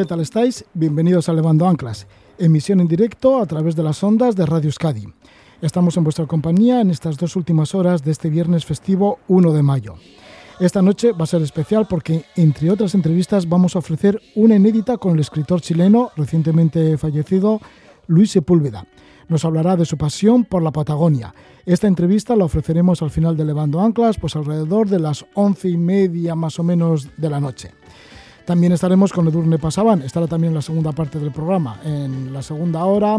¿Qué tal estáis? Bienvenidos a Levando Anclas, emisión en directo a través de las ondas de Radio Euskadi. Estamos en vuestra compañía en estas dos últimas horas de este viernes festivo 1 de mayo. Esta noche va a ser especial porque, entre otras entrevistas, vamos a ofrecer una inédita con el escritor chileno recientemente fallecido, Luis Sepúlveda. Nos hablará de su pasión por la Patagonia. Esta entrevista la ofreceremos al final de Levando Anclas, pues alrededor de las once y media más o menos de la noche. También estaremos con Edurne Pasaban, estará también en la segunda parte del programa. En la segunda hora,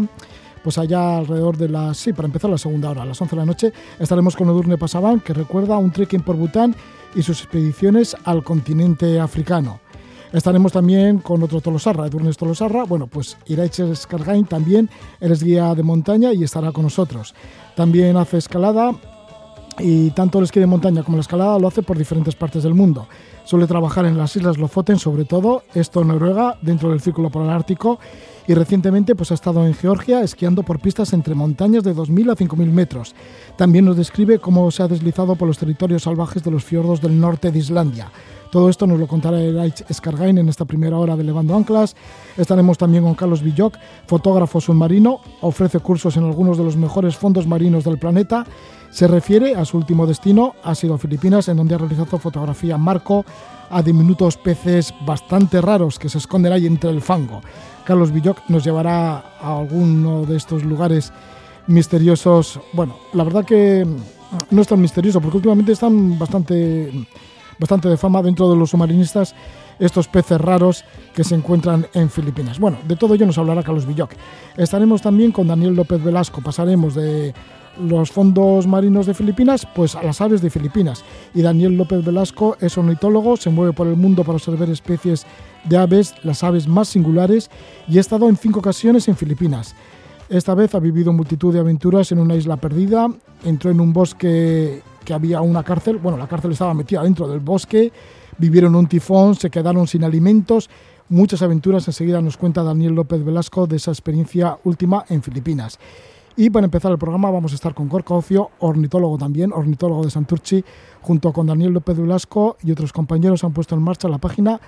pues allá alrededor de las... Sí, para empezar la segunda hora, a las 11 de la noche, estaremos con Edurne Pasaban, que recuerda un trekking por Bután y sus expediciones al continente africano. Estaremos también con otro Tolosarra, Edurne Tolosarra. Bueno, pues Iraiches Cargain también, él es guía de montaña y estará con nosotros. También hace escalada y tanto el esquí de montaña como la escalada lo hace por diferentes partes del mundo. Suele trabajar en las Islas Lofoten, sobre todo, esto en Noruega, dentro del Círculo Polar Ártico, y recientemente pues, ha estado en Georgia esquiando por pistas entre montañas de 2.000 a 5.000 metros. También nos describe cómo se ha deslizado por los territorios salvajes de los fiordos del norte de Islandia. Todo esto nos lo contará Eraich Escargain en esta primera hora de Levando Anclas. Estaremos también con Carlos Villoc, fotógrafo submarino, ofrece cursos en algunos de los mejores fondos marinos del planeta. Se refiere a su último destino, ha sido Filipinas, en donde ha realizado fotografía marco a diminutos peces bastante raros que se esconden ahí entre el fango. Carlos Villoc nos llevará a alguno de estos lugares misteriosos. Bueno, la verdad que no es tan misterioso, porque últimamente están bastante bastante de fama dentro de los submarinistas estos peces raros que se encuentran en Filipinas. Bueno, de todo ello nos hablará Carlos Villoc. Estaremos también con Daniel López Velasco, pasaremos de los fondos marinos de Filipinas, pues a las aves de Filipinas. Y Daniel López Velasco es ornitólogo, se mueve por el mundo para observar especies de aves, las aves más singulares, y ha estado en cinco ocasiones en Filipinas. Esta vez ha vivido multitud de aventuras en una isla perdida, entró en un bosque que había una cárcel, bueno, la cárcel estaba metida dentro del bosque, vivieron un tifón, se quedaron sin alimentos, muchas aventuras, enseguida nos cuenta Daniel López Velasco de esa experiencia última en Filipinas. Y para empezar el programa vamos a estar con Gorka Ocio, ornitólogo también, ornitólogo de Santurchi, junto con Daniel López Velasco y otros compañeros han puesto en marcha la página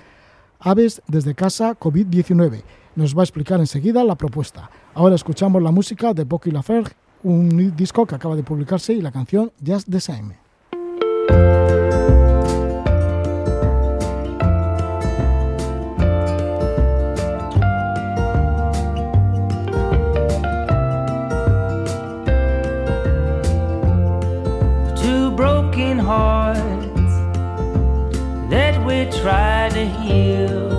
Aves desde casa COVID-19. Nos va a explicar enseguida la propuesta. Ahora escuchamos la música de Bocky Laferge un disco que acaba de publicarse y la canción Just the Same. Hearts that we try to heal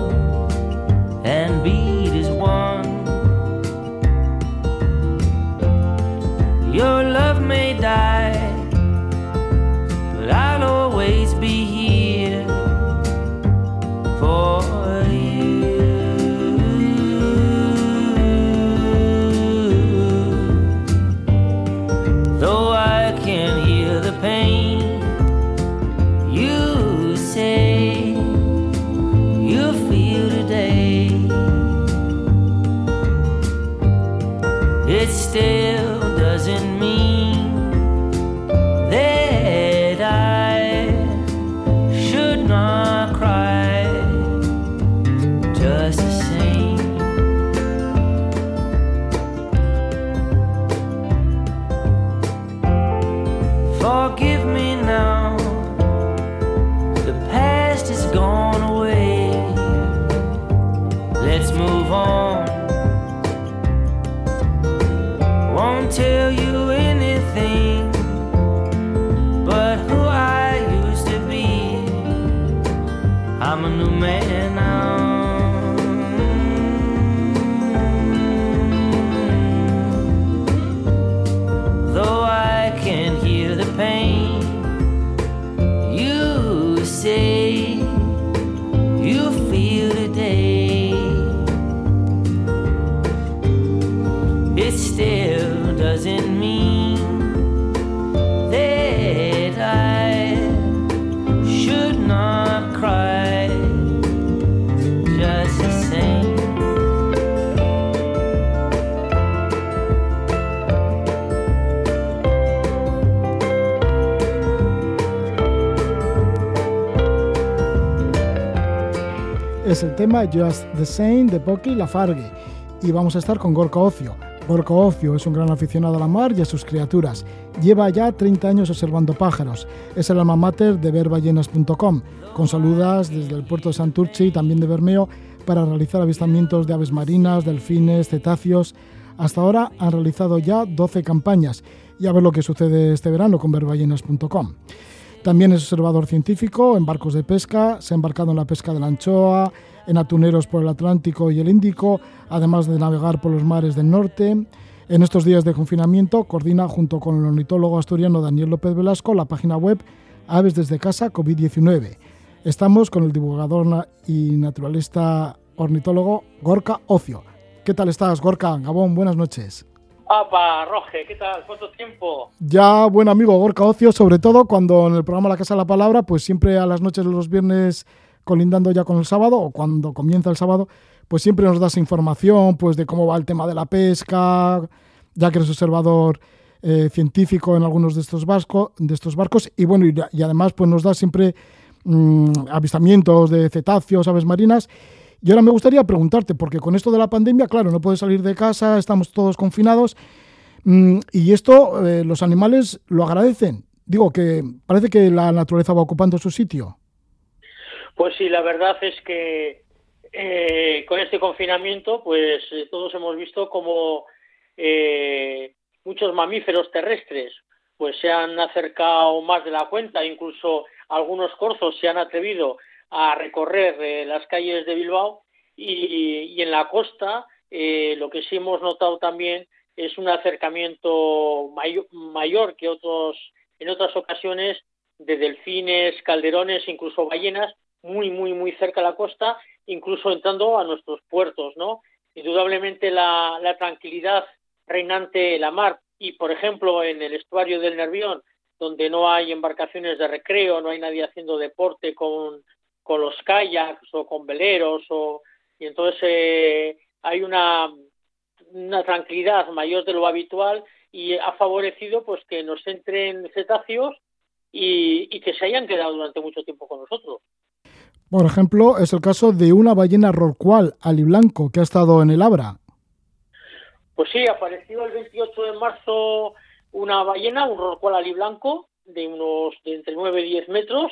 Es el tema Just the Same de Pocky Lafargue. Y vamos a estar con Gorka Ocio. Gorka Ocio es un gran aficionado a la mar y a sus criaturas. Lleva ya 30 años observando pájaros. Es el alma mater de verballenas.com, con saludas desde el puerto de Santurce y también de Bermeo para realizar avistamientos de aves marinas, delfines, cetáceos. Hasta ahora han realizado ya 12 campañas y a ver lo que sucede este verano con verballenas.com. También es observador científico en barcos de pesca, se ha embarcado en la pesca de la anchoa, en atuneros por el Atlántico y el Índico, además de navegar por los mares del norte. En estos días de confinamiento coordina junto con el ornitólogo asturiano Daniel López Velasco la página web Aves desde casa COVID-19. Estamos con el divulgador y naturalista ornitólogo Gorka Ocio. ¿Qué tal estás, Gorka? Gabón, buenas noches. ¡Apa, Roge! ¿Qué tal? ¿Cuánto tiempo? Ya, buen amigo Gorka Ocio, sobre todo cuando en el programa La Casa de la Palabra, pues siempre a las noches de los viernes colindando ya con el sábado o cuando comienza el sábado, pues siempre nos das información pues de cómo va el tema de la pesca, ya que eres observador eh, científico en algunos de estos, barcos, de estos barcos y bueno, y, además pues nos das siempre mm, avistamientos de cetáceos, aves marinas y ahora me gustaría preguntarte, porque con esto de la pandemia, claro, no puedes salir de casa, estamos todos confinados, mm, y esto eh, los animales lo agradecen. Digo que parece que la naturaleza va ocupando su sitio. Pues sí, la verdad es que eh, con este confinamiento, pues eh, todos hemos visto como muchos mamíferos terrestres pues se han acercado más de la cuenta, incluso algunos corzos se han atrevido a recorrer eh, las calles de Bilbao y, en la costa eh, lo que sí hemos notado también es un acercamiento mayor, que otros en otras ocasiones de delfines, calderones, incluso ballenas, muy, muy, muy cerca de la costa, incluso entrando a nuestros puertos, ¿no? Indudablemente la, la tranquilidad reinante en la mar y, por ejemplo, en el estuario del Nervión, donde no hay embarcaciones de recreo, no hay nadie haciendo deporte con, con los kayaks o con veleros o y entonces eh, hay una, una tranquilidad mayor de lo habitual y ha favorecido pues que nos entren cetáceos y, y que se hayan quedado durante mucho tiempo con nosotros. Por ejemplo, es el caso de una ballena rorcual aliblanco que ha estado en el Abra. Pues sí, apareció el 28 de marzo una ballena, un rorcual aliblanco de unos de entre 9 y 10 metros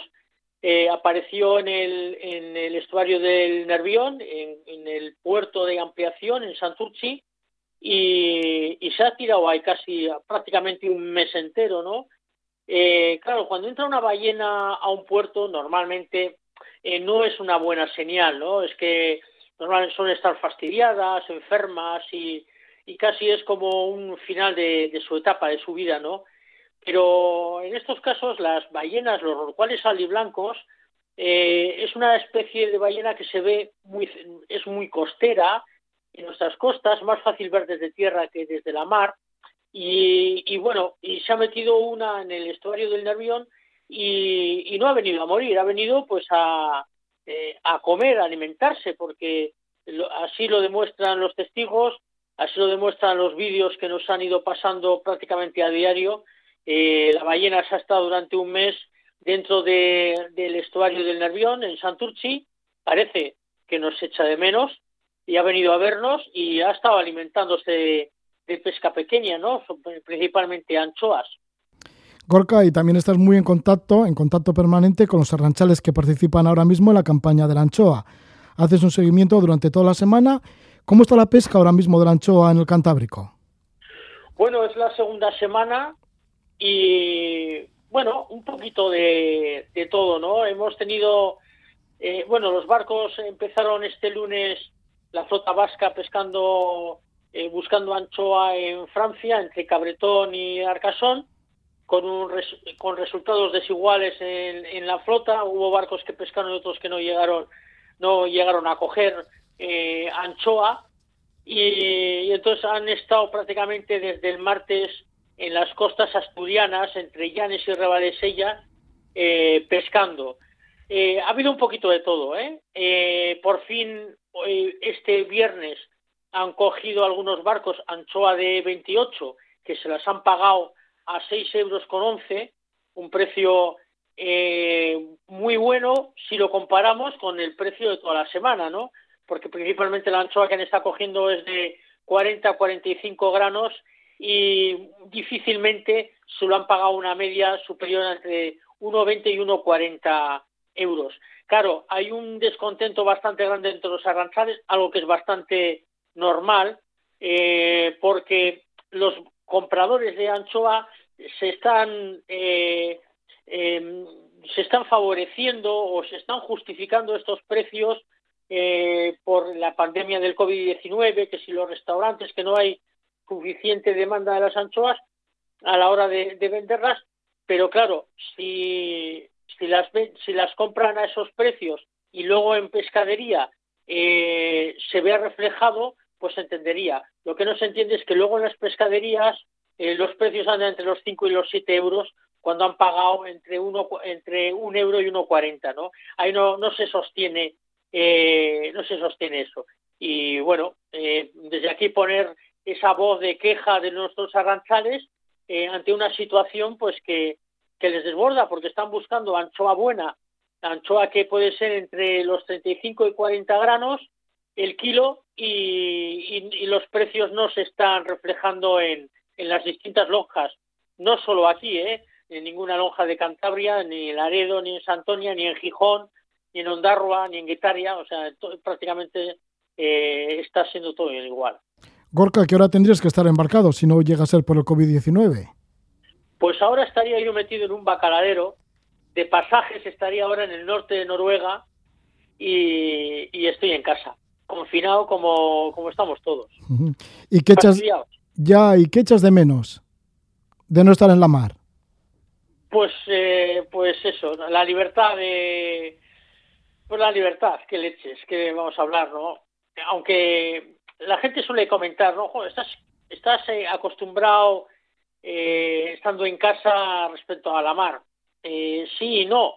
eh, apareció en el, estuario del Nervión, en, el puerto de ampliación, en Santurci, y, se ha tirado ahí casi prácticamente un mes entero, ¿no? Eh, claro, cuando entra una ballena a un puerto, normalmente eh, no es una buena señal, ¿no? Es que normalmente son estar fastidiadas, enfermas y, y casi es como un final de, de su etapa, de su vida, ¿no? Pero en estos casos las ballenas, los rorcuales aliblancos, eh, es una especie de ballena que se ve muy, es muy costera en nuestras costas, más fácil ver desde tierra que desde la mar. Y, bueno, y se ha metido una en el estuario del Nervión y, no ha venido a morir, ha venido pues a, eh, a comer, a alimentarse, porque así lo demuestran los testigos, así lo demuestran los vídeos que nos han ido pasando prácticamente a diario eh, la ballena se ha estado durante un mes dentro del estuario del Nervión, en Santurci. Parece que nos echa de menos y ha venido a vernos y ha estado alimentándose de, pesca pequeña, ¿no? principalmente anchoas. Gorka, y también estás muy en contacto, en contacto permanente con los arranchales que participan ahora mismo en la campaña de la anchoa. Haces un seguimiento durante toda la semana. ¿Cómo está la pesca ahora mismo de la anchoa en el Cantábrico? Bueno, es la segunda semana y bueno, un poquito de, de todo, ¿no? Hemos tenido, eh, bueno, los barcos empezaron este lunes la flota vasca pescando, eh, buscando anchoa en Francia, entre Cabretón y Arcasón, con, un con resultados desiguales en, en, la flota. Hubo barcos que pescaron y otros que no llegaron, no llegaron a coger eh, anchoa. Y, y entonces han estado prácticamente desde el martes en las costas asturianas, entre Llanes y Rebadesella, eh, pescando. Eh, ha habido un poquito de todo, ¿eh? por fin, este viernes han cogido algunos barcos anchoa de 28 que se las han pagado a 6 euros con 11, un precio muy bueno si lo comparamos con el precio de toda la semana, ¿no? Porque principalmente la anchoa que han está cogiendo es de 40 a 45 granos y difícilmente se lo han pagado una media superior entre 1,20 y 1,40 euros. Claro, hay un descontento bastante grande entre los arranzales, algo que es bastante normal, eh, porque los compradores de anchoa se están eh, em, se están favoreciendo o se están justificando estos precios eh, por la pandemia del COVID-19, que si los restaurantes, que no hay suficiente demanda de las anchoas a la hora de, venderlas, pero claro, si, si, las, si las compran a esos precios y luego en pescadería eh, se vea reflejado, pues entendería. Lo que no se entiende es que luego en las pescaderías eh, los precios andan entre los 5 y los 7 euros cuando han pagado entre uno entre un euro y uno cuarenta, ¿no? Ahí no, no se sostiene eh, no se sostiene eso. Y bueno, desde aquí poner esa voz de queja de nuestros arranzales eh, ante una situación pues que, que les desborda porque están buscando anchoa buena, anchoa que puede ser entre los 35 y 40 granos el kilo y, y, los precios no se están reflejando en, en las distintas lonjas, no solo aquí, ¿eh? en ninguna lonja de Cantabria, ni en Laredo, ni en Santonia, ni en Gijón, ni en Ondarroa, ni en Guetaria, o sea, prácticamente eh, está siendo todo igual. Gorka, ¿qué hora tendrías que estar embarcado si no llega a ser por el COVID-19? Pues ahora estaría yo metido en un bacaladero de pasajes, estaría ahora en el norte de Noruega y, estoy en casa, confinado como, como estamos todos. ¿Y qué echas, ya, ¿y qué echas de menos de no estar en la mar? Pues, eh, pues eso, la libertad de, pues la libertad, qué leches, que vamos a hablar, ¿no? Aunque la gente suele comentar, ¿no? estás, eh, acostumbrado eh, estando en casa respecto a la mar. sí y no.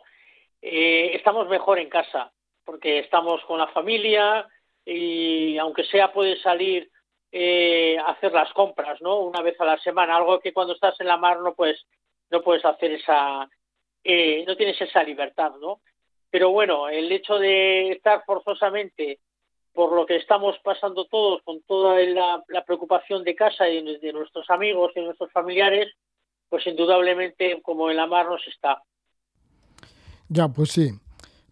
estamos mejor en casa porque estamos con la familia y aunque sea puedes salir a hacer las compras, ¿no? Una vez a la semana, algo que cuando estás en la mar no puedes no puedes hacer esa, eh, no tienes esa libertad, ¿no? Pero bueno, el hecho de estar forzosamente por lo que estamos pasando todos, con toda la, preocupación de casa y de, nuestros amigos y nuestros familiares, pues indudablemente como en la mar nos está. Ya, pues sí.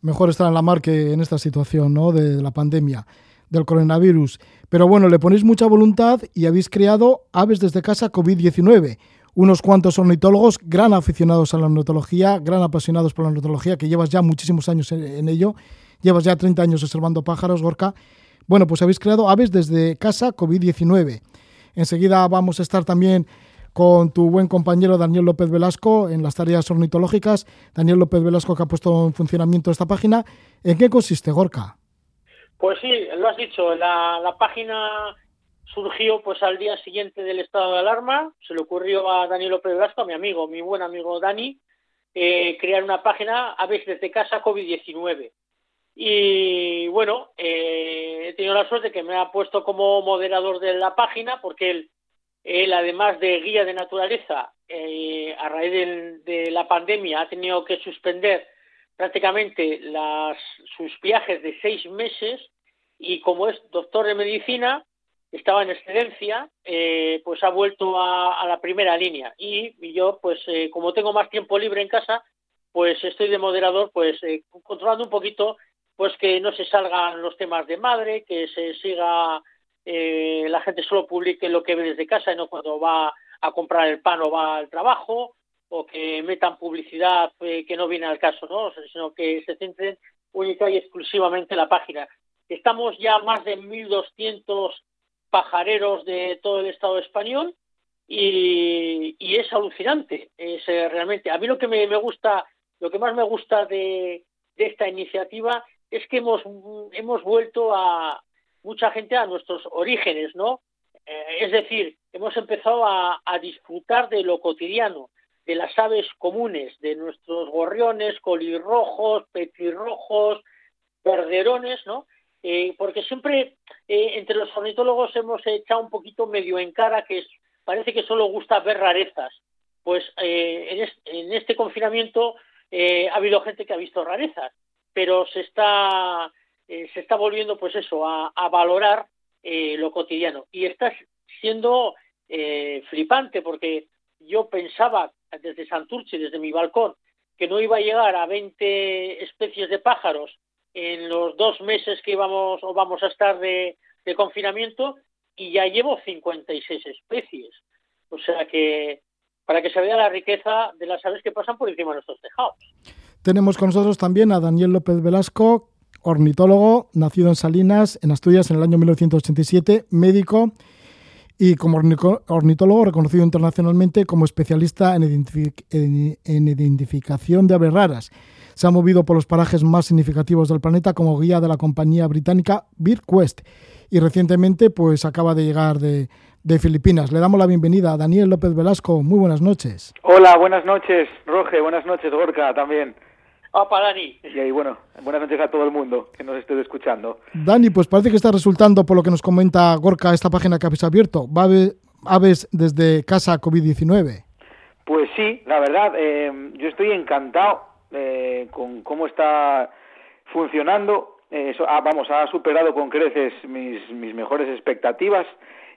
Mejor estar en la mar que en esta situación, ¿no? De, de la pandemia, del coronavirus. Pero bueno, le ponéis mucha voluntad y habéis creado Aves desde casa COVID-19 unos cuantos ornitólogos, gran aficionados a la ornitología, gran apasionados por la ornitología, que llevas ya muchísimos años en, ello, llevas ya 30 años observando pájaros, Gorka. Bueno, pues habéis creado aves desde casa COVID-19. Enseguida vamos a estar también con tu buen compañero Daniel López Velasco en las tareas ornitológicas. Daniel López Velasco que ha puesto en funcionamiento esta página. ¿En qué consiste, Gorka? Pues sí, lo has dicho, la, página surgió pues al día siguiente del estado de alarma, se le ocurrió a Daniel López Velasco, a mi amigo, mi buen amigo Dani, eh, crear una página a veces desde casa COVID-19. Y bueno, eh, he tenido la suerte que me ha puesto como moderador de la página porque él, él además de guía de naturaleza, eh, a raíz de, la pandemia ha tenido que suspender prácticamente las, sus viajes de seis meses y como es doctor de medicina, estaba en excedencia, eh, pues ha vuelto a, la primera línea. Y, yo, pues eh, como tengo más tiempo libre en casa, pues estoy de moderador, pues eh, controlando un poquito, pues que no se salgan los temas de madre, que se siga, la gente solo publique lo que ve desde casa y no cuando va a comprar el pan o va al trabajo, o que metan publicidad que no viene al caso, ¿no? sino que se centren única y exclusivamente en la página. Estamos ya más de 1.200 pajareros de todo el Estado español y, es alucinante. Es, eh, realmente, a mí lo que me, gusta, lo que más me gusta de, esta iniciativa es que hemos, hemos vuelto a mucha gente a nuestros orígenes, ¿no? Eh, es decir, hemos empezado a, disfrutar de lo cotidiano, de las aves comunes, de nuestros gorriones, colirrojos, petirrojos, verderones, ¿no? Eh, porque siempre eh, entre los ornitólogos hemos echado un poquito medio en cara que parece que solo gusta ver rarezas. Pues en, este confinamiento ha habido gente que ha visto rarezas, pero se está, eh, se está volviendo, pues eso, a, valorar eh, lo cotidiano. Y está siendo eh, flipante porque yo pensaba desde Santurce, desde mi balcón, que no iba a llegar a 20 especies de pájaros en los dos meses que íbamos o vamos a estar de, de confinamiento y ya llevo 56 especies. O sea que para que se vea la riqueza de las aves que pasan por encima de nuestros tejados. Tenemos con nosotros también a Daniel López Velasco, ornitólogo, nacido en Salinas, en Asturias, en el año 1987, médico y como ornitólogo reconocido internacionalmente como especialista en, identific en, en, identificación de aves raras. Se ha movido por los parajes más significativos del planeta como guía de la compañía británica BirdQuest y recientemente pues acaba de llegar de, de Filipinas. Le damos la bienvenida a Daniel López Velasco. Muy buenas noches. Hola, buenas noches, Roge. Buenas noches, Gorka, también. Opa, Dani. Y ahí, bueno, buenas noches a todo el mundo que nos esté escuchando. Dani, pues parece que está resultando, por lo que nos comenta Gorka, esta página que habéis abierto. Va a haber aves desde casa COVID-19. Pues sí, la verdad, eh, yo estoy encantado eh, con cómo está funcionando. Eh, eso, ah, vamos, ha superado con creces mis, mis mejores expectativas.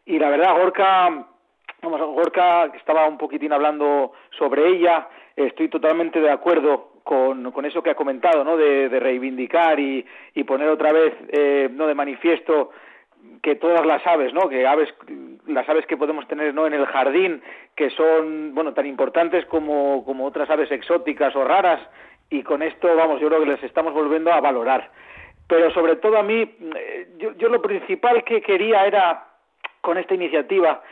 Y la verdad, Gorka, vamos, Gorka estaba un poquitín hablando sobre ella. Estoy totalmente de acuerdo con, con eso que ha comentado, ¿no? De, reivindicar y, y, poner otra vez, eh, no de manifiesto que todas las aves, ¿no? Que aves, las aves que podemos tener, ¿no? En el jardín, que son, bueno, tan importantes como, como otras aves exóticas o raras, y con esto, vamos, yo creo que les estamos volviendo a valorar. Pero sobre todo a mí, eh, yo, yo lo principal que quería era, con esta iniciativa,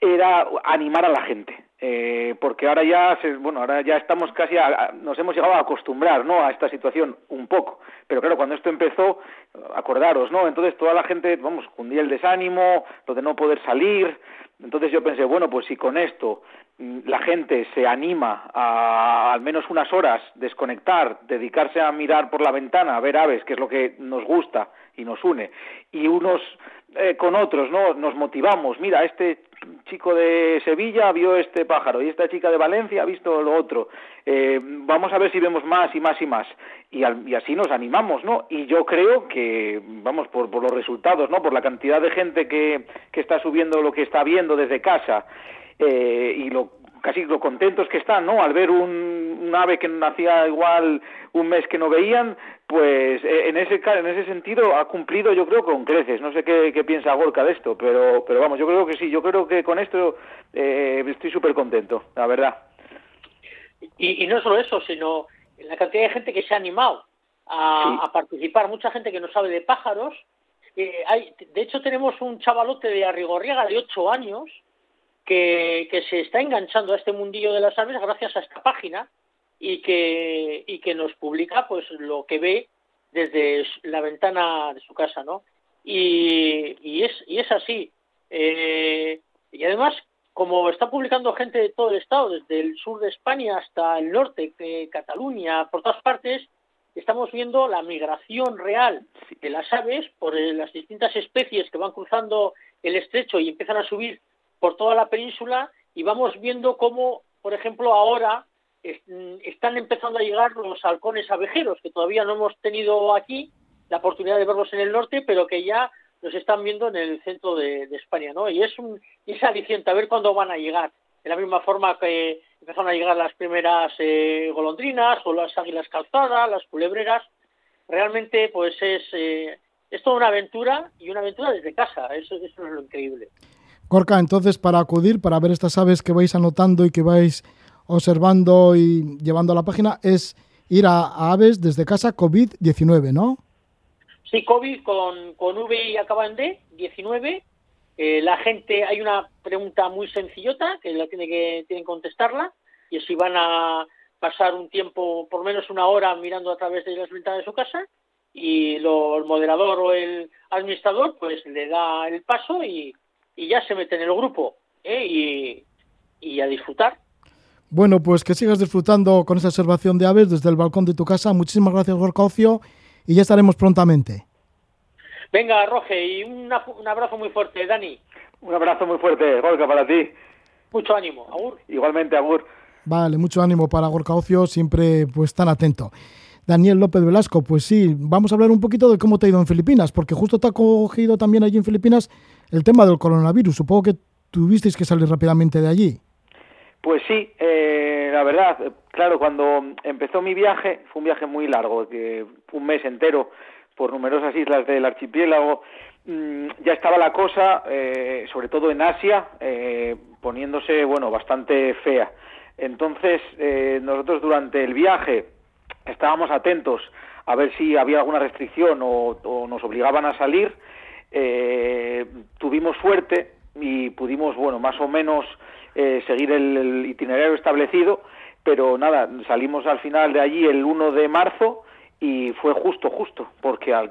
era animar a la gente eh, porque ahora ya se, bueno ahora ya estamos casi a, nos hemos llegado a acostumbrar no a esta situación un poco. Pero claro cuando esto empezó acordaros no entonces toda la gente vamos hundía el desánimo lo de no poder salir. Entonces yo pensé bueno pues si con esto la gente se anima a al menos unas horas desconectar dedicarse a mirar por la ventana a ver aves que es lo que nos gusta y nos une y unos eh, con otros no nos motivamos mira este chico de Sevilla vio este pájaro y esta chica de Valencia ha visto lo otro. Eh, vamos a ver si vemos más y más y más. Y, al, y, así nos animamos, ¿no? Y yo creo que, vamos, por, por los resultados, ¿no? Por la cantidad de gente que, que está subiendo lo que está viendo desde casa eh, y lo casi lo contentos que están, ¿no? Al ver un, ave que nacía igual un mes que no veían, pues eh, en ese en ese sentido ha cumplido yo creo con creces. No sé qué, qué piensa Gorka de esto, pero pero vamos, yo creo que sí, yo creo que con esto eh, estoy súper contento, la verdad. Y, y no solo eso, sino la cantidad de gente que se ha animado a, sí. a participar, mucha gente que no sabe de pájaros. Eh, hay, de hecho, tenemos un chavalote de Arrigorriaga de 8 años que, que se está enganchando a este mundillo de las aves gracias a esta página y que, y que nos publica pues lo que ve desde la ventana de su casa, ¿no? Y, y, es, y es así. Eh, y además, como está publicando gente de todo el estado, desde el sur de España hasta el norte, eh, Cataluña, por todas partes, estamos viendo la migración real de las aves por eh, las distintas especies que van cruzando el estrecho y empiezan a subir por toda la península y vamos viendo cómo, por ejemplo, ahora están empezando a llegar los halcones abejeros, que todavía no hemos tenido aquí la oportunidad de verlos en el norte, pero que ya los están viendo en el centro de, España, ¿no? Y es un es aliciente a ver cuándo van a llegar. De la misma forma que empezaron a llegar las primeras eh, golondrinas o las águilas calzadas, las culebreras, realmente pues es, eh, es toda una aventura y una aventura desde casa, eso, eso es lo increíble. Gorka, entonces para acudir, para ver estas aves que vais anotando y que vais observando y llevando a la página es ir a, aves desde casa COVID-19, ¿no? Sí, COVID con, con V y acaba en D, 19. Eh, la gente, hay una pregunta muy sencillota que la tiene que tienen contestarla y es si van a pasar un tiempo, por menos una hora, mirando a través de las ventanas de su casa y lo, el moderador o el administrador pues le da el paso y, y ya se mete en el grupo ¿eh? y, y a disfrutar. Bueno, pues que sigas disfrutando con esa observación de aves desde el balcón de tu casa. Muchísimas gracias, Gorka Ocio, y ya estaremos prontamente. Venga, Roge, y una, un abrazo muy fuerte, Dani. Un abrazo muy fuerte, Gorka, para ti. Mucho ánimo, Agur. Igualmente, Agur. Vale, mucho ánimo para Gorka Ocio, siempre pues tan atento. Daniel López Velasco, pues sí, vamos a hablar un poquito de cómo te ha ido en Filipinas, porque justo te ha cogido también allí en Filipinas el tema del coronavirus. Supongo que tuvisteis que salir rápidamente de allí. Pues sí, eh, la verdad, claro, cuando empezó mi viaje, fue un viaje muy largo, que un mes entero por numerosas islas del archipiélago, mm, ya estaba la cosa, eh, sobre todo en Asia, eh, poniéndose, bueno, bastante fea. Entonces, nosotros durante el viaje estábamos atentos a ver si había alguna restricción o, o nos obligaban a salir. tuvimos suerte y pudimos, bueno, más o menos eh, seguir el, itinerario establecido, pero nada, salimos al final de allí el 1 de marzo y fue justo, justo, porque a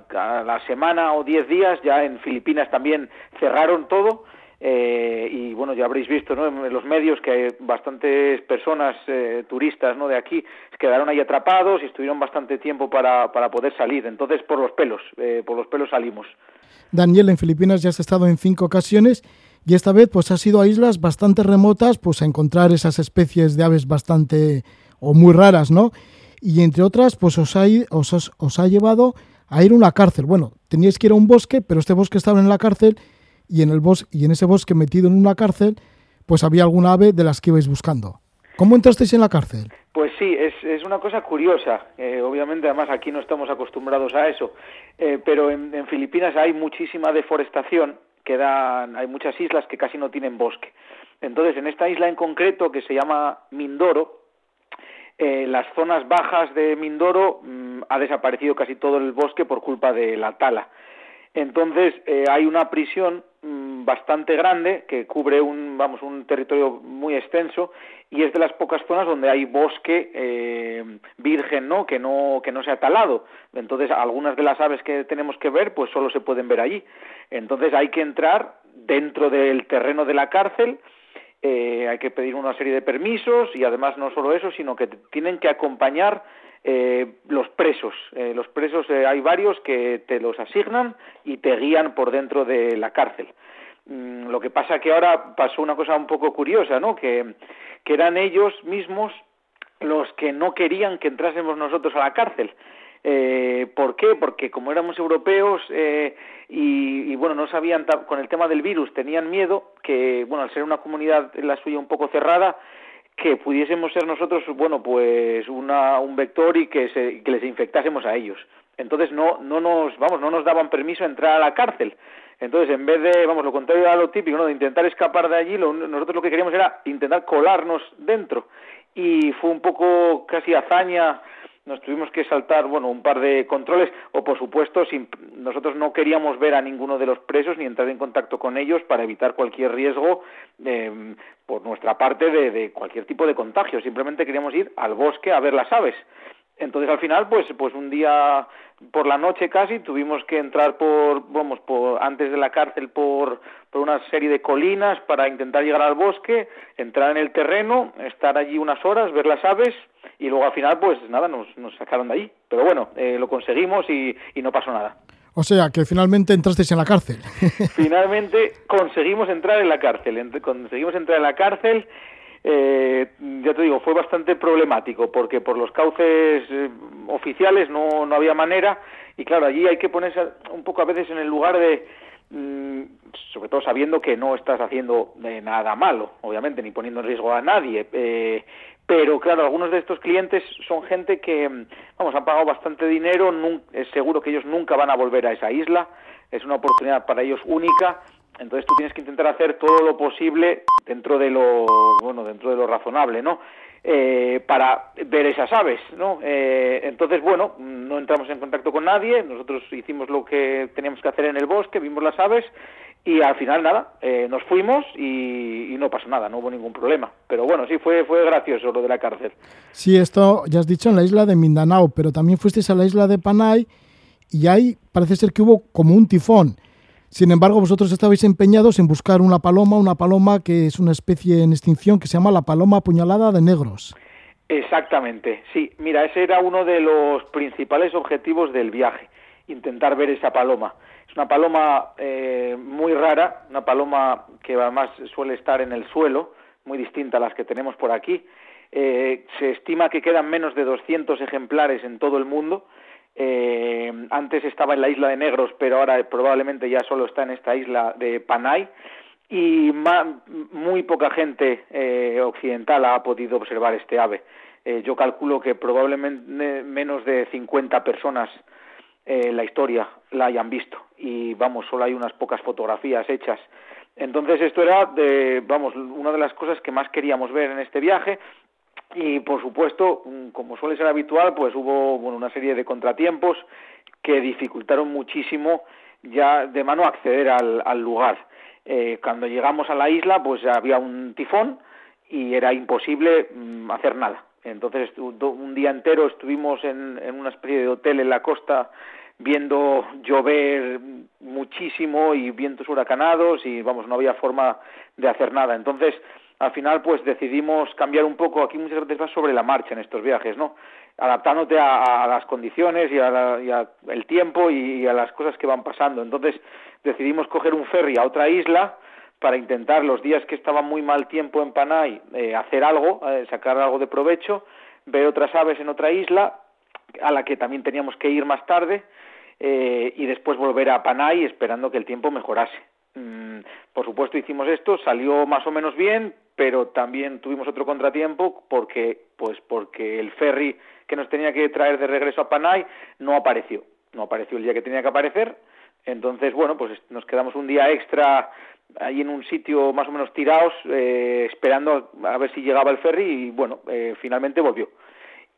la semana o 10 días ya en Filipinas también cerraron todo. Eh, y bueno, ya habréis visto ¿no? en los medios que hay bastantes personas eh, turistas ¿no? de aquí quedaron ahí atrapados y estuvieron bastante tiempo para, para poder salir. Entonces, por los pelos, por los pelos salimos. Daniel, en Filipinas ya has estado en cinco ocasiones y esta vez pues ha sido a islas bastante remotas, pues a encontrar esas especies de aves bastante o muy raras, ¿no? Y entre otras, pues os ha, os, os ha llevado a ir a una cárcel. Bueno, teníais que ir a un bosque, pero este bosque estaba en la cárcel y en el bosque y en ese bosque metido en una cárcel, pues había alguna ave de las que ibais buscando. ¿Cómo entrasteis en la cárcel? Pues sí, es, una cosa curiosa. Eh, obviamente, además, aquí no estamos acostumbrados a eso. Eh, pero en, Filipinas hay muchísima deforestación quedan, hay muchas islas que casi no tienen bosque. Entonces, en esta isla en concreto, que se llama Mindoro, eh, las zonas bajas de Mindoro mm, ha desaparecido casi todo el bosque por culpa de la tala. Entonces, eh, hay una prisión bastante grande que cubre un, vamos, un territorio muy extenso y es de las pocas zonas donde hay bosque eh, virgen, ¿no? Que no que no se ha talado. Entonces, algunas de las aves que tenemos que ver, pues solo se pueden ver allí. Entonces, hay que entrar dentro del terreno de la cárcel. Eh, hay que pedir una serie de permisos y además no solo eso, sino que tienen que acompañar eh, los presos. Eh, los presos eh, hay varios que te los asignan y te guían por dentro de la cárcel. Mm, lo que pasa que ahora pasó una cosa un poco curiosa, ¿no? Que, que eran ellos mismos los que no querían que entrásemos nosotros a la cárcel. Eh, ¿Por qué? Porque como éramos europeos eh, y, y, bueno, no sabían con el tema del virus, tenían miedo que, bueno, al ser una comunidad la suya un poco cerrada, que pudiésemos ser nosotros, bueno, pues una, un vector y que, se, que les infectásemos a ellos. Entonces no, no nos, vamos, no nos daban permiso entrar a la cárcel. Entonces, en vez de, vamos, lo contrario a lo típico, ¿no? De intentar escapar de allí, lo, nosotros lo que queríamos era intentar colarnos dentro. Y fue un poco casi hazaña nos tuvimos que saltar bueno un par de controles o por supuesto sin, nosotros no queríamos ver a ninguno de los presos ni entrar en contacto con ellos para evitar cualquier riesgo eh, por nuestra parte de, de cualquier tipo de contagio. Simplemente queríamos ir al bosque a ver las aves. Entonces al final pues pues un día por la noche casi tuvimos que entrar por vamos por antes de la cárcel por por una serie de colinas para intentar llegar al bosque entrar en el terreno estar allí unas horas ver las aves y luego al final pues nada nos, nos sacaron de allí pero bueno eh, lo conseguimos y, y no pasó nada o sea, que finalmente entrasteis en la cárcel. finalmente conseguimos entrar en la cárcel. Conseguimos entrar en la cárcel eh, ya te digo, fue bastante problemático porque por los cauces eh, oficiales no, no había manera y claro, allí hay que ponerse un poco a veces en el lugar de, sobre todo sabiendo que no estás haciendo eh, nada malo, obviamente, ni poniendo en riesgo a nadie. Eh, pero claro, algunos de estos clientes son gente que, vamos, han pagado bastante dinero, es seguro que ellos nunca van a volver a esa isla, es una oportunidad para ellos única entonces tú tienes que intentar hacer todo lo posible dentro de lo, bueno, dentro de lo razonable, ¿no? Eh, para ver esas aves, ¿no? Eh, entonces, bueno, no entramos en contacto con nadie, nosotros hicimos lo que teníamos que hacer en el bosque, vimos las aves y al final nada, eh, nos fuimos y, no pasó nada, no hubo ningún problema. Pero bueno, sí, fue, fue gracioso lo de la cárcel. Sí, esto ya has dicho en la isla de Mindanao, pero también fuisteis a la isla de Panay y ahí parece ser que hubo como un tifón. Sin embargo, vosotros estabais empeñados en buscar una paloma, una paloma que es una especie en extinción que se llama la paloma apuñalada de negros. Exactamente, sí. Mira, ese era uno de los principales objetivos del viaje, intentar ver esa paloma. Es una paloma eh, muy rara, una paloma que además suele estar en el suelo, muy distinta a las que tenemos por aquí. Eh, se estima que quedan menos de 200 ejemplares en todo el mundo. Eh, antes estaba en la isla de Negros, pero ahora probablemente ya solo está en esta isla de Panay. Y muy poca gente eh, occidental ha podido observar este ave. Eh, yo calculo que probablemente menos de 50 personas en la historia la hayan visto. Y vamos, solo hay unas pocas fotografías hechas. Entonces esto era, de, vamos, una de las cosas que más queríamos ver en este viaje y por supuesto, mm, como suele ser habitual, pues hubo bueno, una serie de contratiempos que dificultaron muchísimo ya de mano acceder al, al lugar. Eh, cuando llegamos a la isla, pues había un tifón y era imposible mm, hacer nada. Entonces, un día entero estuvimos en, en una especie de hotel en la costa viendo llover muchísimo y vientos huracanados y vamos, no había forma de hacer nada. Entonces, al final pues decidimos cambiar un poco, aquí muchas veces vas sobre la marcha en estos viajes, ¿no? Adaptándote a, las condiciones y a, el tiempo y, a las cosas que van pasando. Entonces decidimos coger un ferry a otra isla para intentar los días que estaba muy mal tiempo en Panay eh, hacer algo, eh, sacar algo de provecho, ver otras aves en otra isla a la que también teníamos que ir más tarde eh, y después volver a Panay esperando que el tiempo mejorase. Mm, por supuesto hicimos esto, salió más o menos bien, pero también tuvimos otro contratiempo porque, pues porque el ferry que nos tenía que traer de regreso a Panay no apareció, no apareció el día que tenía que aparecer, entonces bueno, pues nos quedamos un día extra ahí en un sitio más o menos tirados, eh, esperando a ver si llegaba el ferry y bueno, eh, finalmente volvió.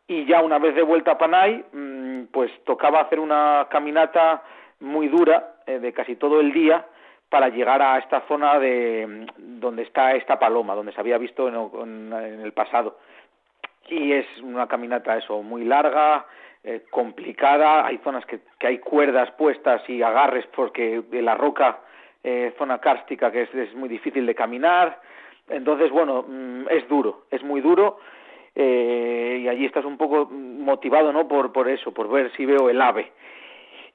Y ya una vez de vuelta a Panay, mm, pues tocaba hacer una caminata muy dura eh, de casi todo el día, para llegar a esta zona de donde está esta paloma, donde se había visto en, el pasado. Y es una caminata eso muy larga, eh, complicada, hay zonas que, hay cuerdas puestas y agarres porque de la roca, eh, zona cárstica que es, es, muy difícil de caminar. Entonces, bueno, mm, es duro, es muy duro eh, y allí estás un poco motivado, ¿no? Por, por eso, por ver si veo el ave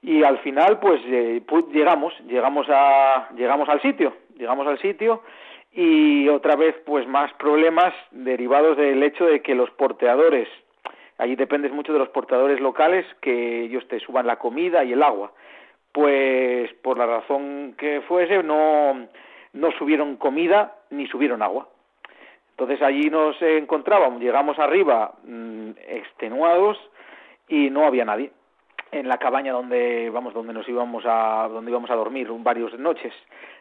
y al final pues, eh, llegamos llegamos a llegamos al sitio llegamos al sitio y otra vez pues más problemas derivados del hecho de que los porteadores allí dependes mucho de los portadores locales que ellos te suban la comida y el agua. Pues por la razón que fuese no no subieron comida ni subieron agua. Entonces allí nos encontrábamos llegamos arriba mm, extenuados y no había nadie en la cabaña donde vamos donde nos íbamos a donde íbamos a dormir varias noches.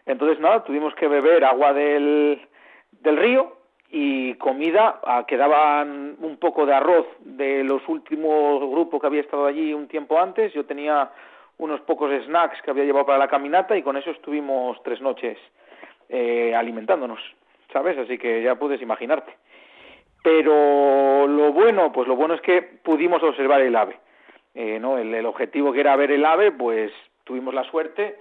Entonces nada tuvimos que beber agua del del río y comida ah, quedaban un poco de arroz de los últimos grupos que había estado allí un tiempo antes. Yo tenía unos pocos snacks que había llevado para la caminata y con eso estuvimos tres noches eh, alimentándonos sabes así que ya puedes imaginarte. Pero lo bueno pues lo bueno es que pudimos observar el ave eh, ¿no? El, objetivo que era ver el ave, pues tuvimos la suerte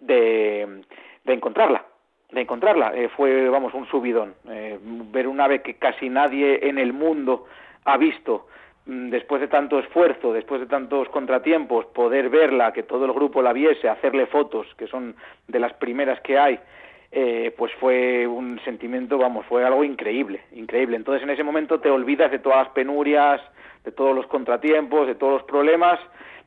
de, de encontrarla de encontrarla eh, fue vamos un subidón eh, ver un ave que casi nadie en el mundo ha visto mm, después de tanto esfuerzo después de tantos contratiempos poder verla que todo el grupo la viese hacerle fotos que son de las primeras que hay eh, pues fue un sentimiento, vamos, fue algo increíble, increíble. Entonces en ese momento te olvidas de todas las penurias, de todos los contratiempos, de todos los problemas.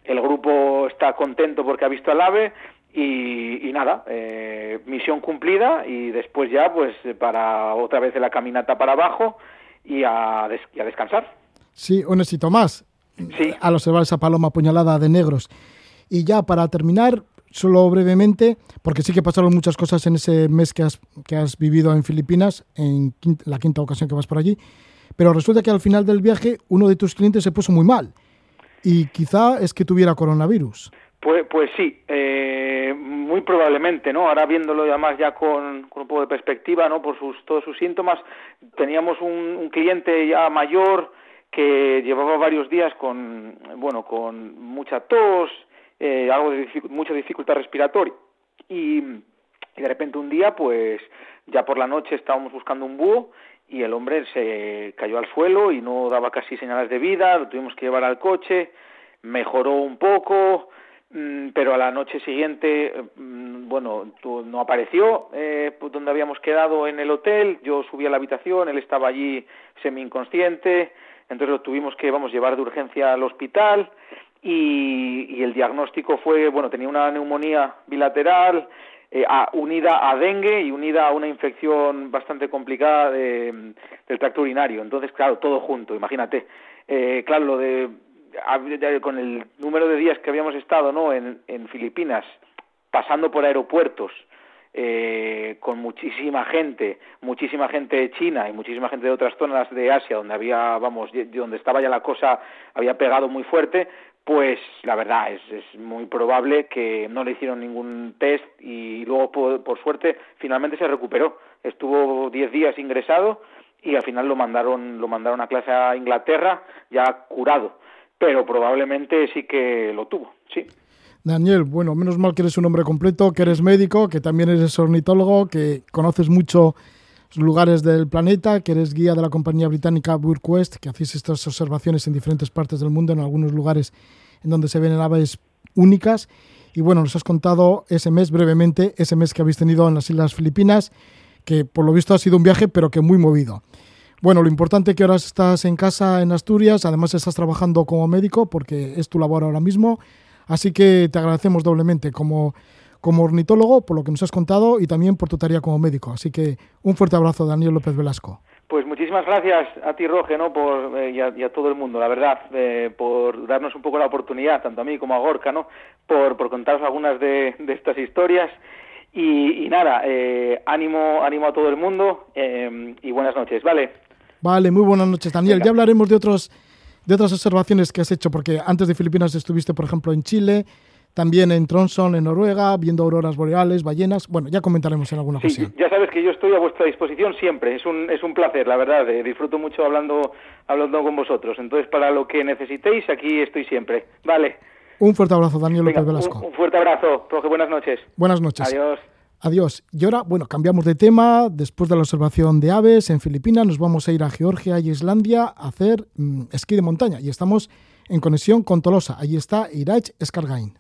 El grupo está contento porque ha visto al ave y, nada, eh, misión cumplida y después ya pues para otra vez de la caminata para abajo y a, descansar. Sí, un éxito más. Sí. Al observar esa paloma apuñalada de negros. Y ya para terminar, solo brevemente, porque sí que pasaron muchas cosas en ese mes que has, que has vivido en Filipinas, en la quinta ocasión que vas por allí, pero resulta que al final del viaje uno de tus clientes se puso muy mal y quizá es que tuviera coronavirus. Pues, pues sí, eh, muy probablemente, ¿no? Ahora viéndolo además ya con, con, un poco de perspectiva, ¿no? Por sus, todos sus síntomas, teníamos un, un cliente ya mayor que llevaba varios días con, bueno, con mucha tos, eh, algo de mucha dificultad respiratoria. Y, de repente un día pues ya por la noche estábamos buscando un búho y el hombre se cayó al suelo y no daba casi señales de vida, lo tuvimos que llevar al coche, mejoró un poco, mm, pero a la noche siguiente mm, bueno, no apareció eh, pues, donde habíamos quedado en el hotel, yo subí a la habitación, él estaba allí semi inconsciente, entonces lo tuvimos que, vamos, llevar de urgencia al hospital y, el diagnóstico fue, bueno, tenía una neumonía bilateral eh, unida a dengue y unida a una infección bastante complicada del tracto urinario. Entonces, claro, todo junto, imagínate. Eh, claro, lo de, con el número de días que habíamos estado ¿no? en, en Filipinas, pasando por aeropuertos, eh, con muchísima gente, muchísima gente de China y muchísima gente de otras zonas de Asia donde había, vamos, donde estaba ya la cosa, había pegado muy fuerte, pues la verdad es, es muy probable que no le hicieron ningún test y luego por, suerte finalmente se recuperó. Estuvo 10 días ingresado y al final lo mandaron, lo mandaron a clase a Inglaterra ya curado, pero probablemente sí que lo tuvo, sí. Daniel, bueno, menos mal que eres un hombre completo, que eres médico, que también eres ornitólogo, que conoces mucho lugares del planeta, que eres guía de la compañía británica BirdQuest, que hacéis estas observaciones en diferentes partes del mundo, en algunos lugares en donde se ven aves únicas. Y bueno, nos has contado ese mes brevemente, ese mes que habéis tenido en las Islas Filipinas, que por lo visto ha sido un viaje, pero que muy movido. Bueno, lo importante es que ahora estás en casa en Asturias, además estás trabajando como médico, porque es tu labor ahora mismo Así que te agradecemos doblemente como, como ornitólogo por lo que nos has contado y también por tu tarea como médico. Así que un fuerte abrazo, Daniel López Velasco. Pues muchísimas gracias a ti, Roge, ¿no? por, eh, y, a, todo el mundo, la verdad, eh, por darnos un poco la oportunidad, tanto a mí como a Gorka, ¿no? por, por contaros algunas de, estas historias. Y, nada, eh, ánimo, ánimo a todo el mundo y buenas noches, ¿vale? Vale, muy buenas noches, Daniel. Ya hablaremos de otros de otras observaciones que has hecho, porque antes de Filipinas estuviste, por ejemplo, en Chile, también en Tronson, en Noruega, viendo auroras boreales, ballenas. Bueno, ya comentaremos en alguna ocasión. Ya sabes que yo estoy a vuestra disposición siempre. Es un, es un placer, la verdad. Eh, disfruto mucho hablando, hablando con vosotros. Entonces, para lo que necesitéis, aquí estoy siempre. Vale. Un fuerte abrazo, Daniel López Velasco. Un, fuerte abrazo. Roge, buenas noches. Buenas noches. Adiós. Adiós. Y ahora, bueno, cambiamos de tema. Después de la observación de aves en Filipinas, nos vamos a ir a Georgia y Islandia a hacer mm, esquí de montaña. Y estamos en conexión con Tolosa. Allí está Irach Escargain.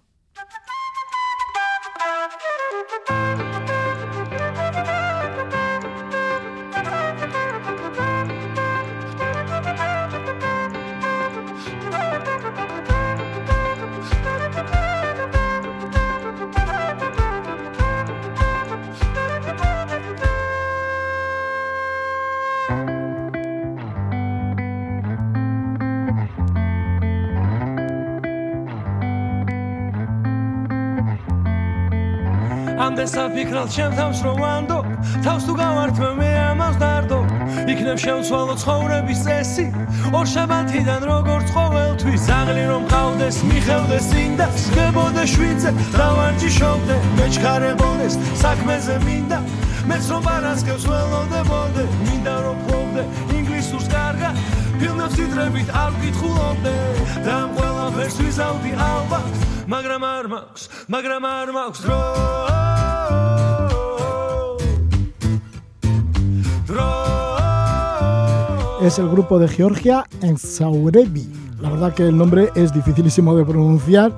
საფიქრალ ჩემ თავს რომ ვანდო თავს თუ გავართმევ მე ამას დარდო. იქნებ შევცვალო ცხოვრების წესი ორ შაბათიდან როგორც ყოველთვის. აღლი რომ ყავდეს მიხევდეს წინ და სგებოდე შვიცე დავარჯიშობდე მეჩქარებოდეს საქმეზე მინდა. მეც რომ პარასკევს ველოდებოდე მინდა რომ ხოვდე ინგლისურს კარგა ფილმებს თითრებით არ ვკითხულობდე. და ამ ყველაფერს ვიზავდი ალბათ მაგრამ არ მაქვს მაგრამ არ მაქვს დრო es el grupo de Georgia en Saurebi. La verdad que el nombre es dificilísimo de pronunciar.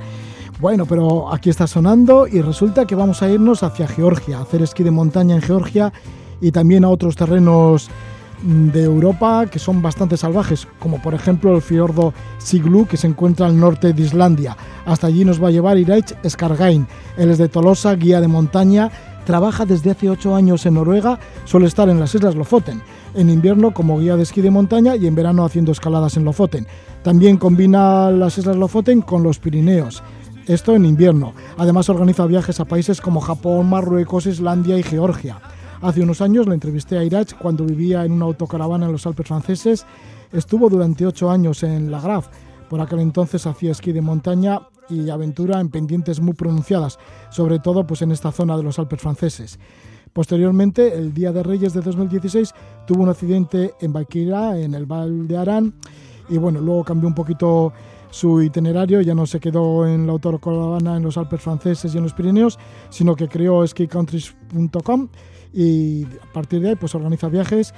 Bueno, pero aquí está sonando y resulta que vamos a irnos hacia Georgia, a hacer esquí de montaña en Georgia y también a otros terrenos de Europa que son bastante salvajes, como por ejemplo el fiordo Siglu que se encuentra al norte de Islandia. Hasta allí nos va a llevar Iraich Skargain. Él es de Tolosa, guía de montaña, trabaja desde hace ocho años en Noruega, suele estar en las Islas Lofoten en invierno como guía de esquí de montaña y en verano haciendo escaladas en Lofoten. También combina las Islas Lofoten con los Pirineos. Esto en invierno. Además organiza viajes a países como Japón, Marruecos, Islandia y Georgia. Hace unos años le entrevisté a Irach cuando vivía en una autocaravana en los Alpes franceses. Estuvo durante ocho años en La Grave. Por aquel entonces hacía esquí de montaña y aventura en pendientes muy pronunciadas, sobre todo pues en esta zona de los Alpes franceses. Posteriormente, el Día de Reyes de 2016, tuvo un accidente en Baquira, en el Val de Arán, y bueno, luego cambió un poquito su itinerario, ya no se quedó en la autocaravana en los Alpes franceses y en los Pirineos, sino que creó skicountries.com y a partir de ahí pues organiza viajes.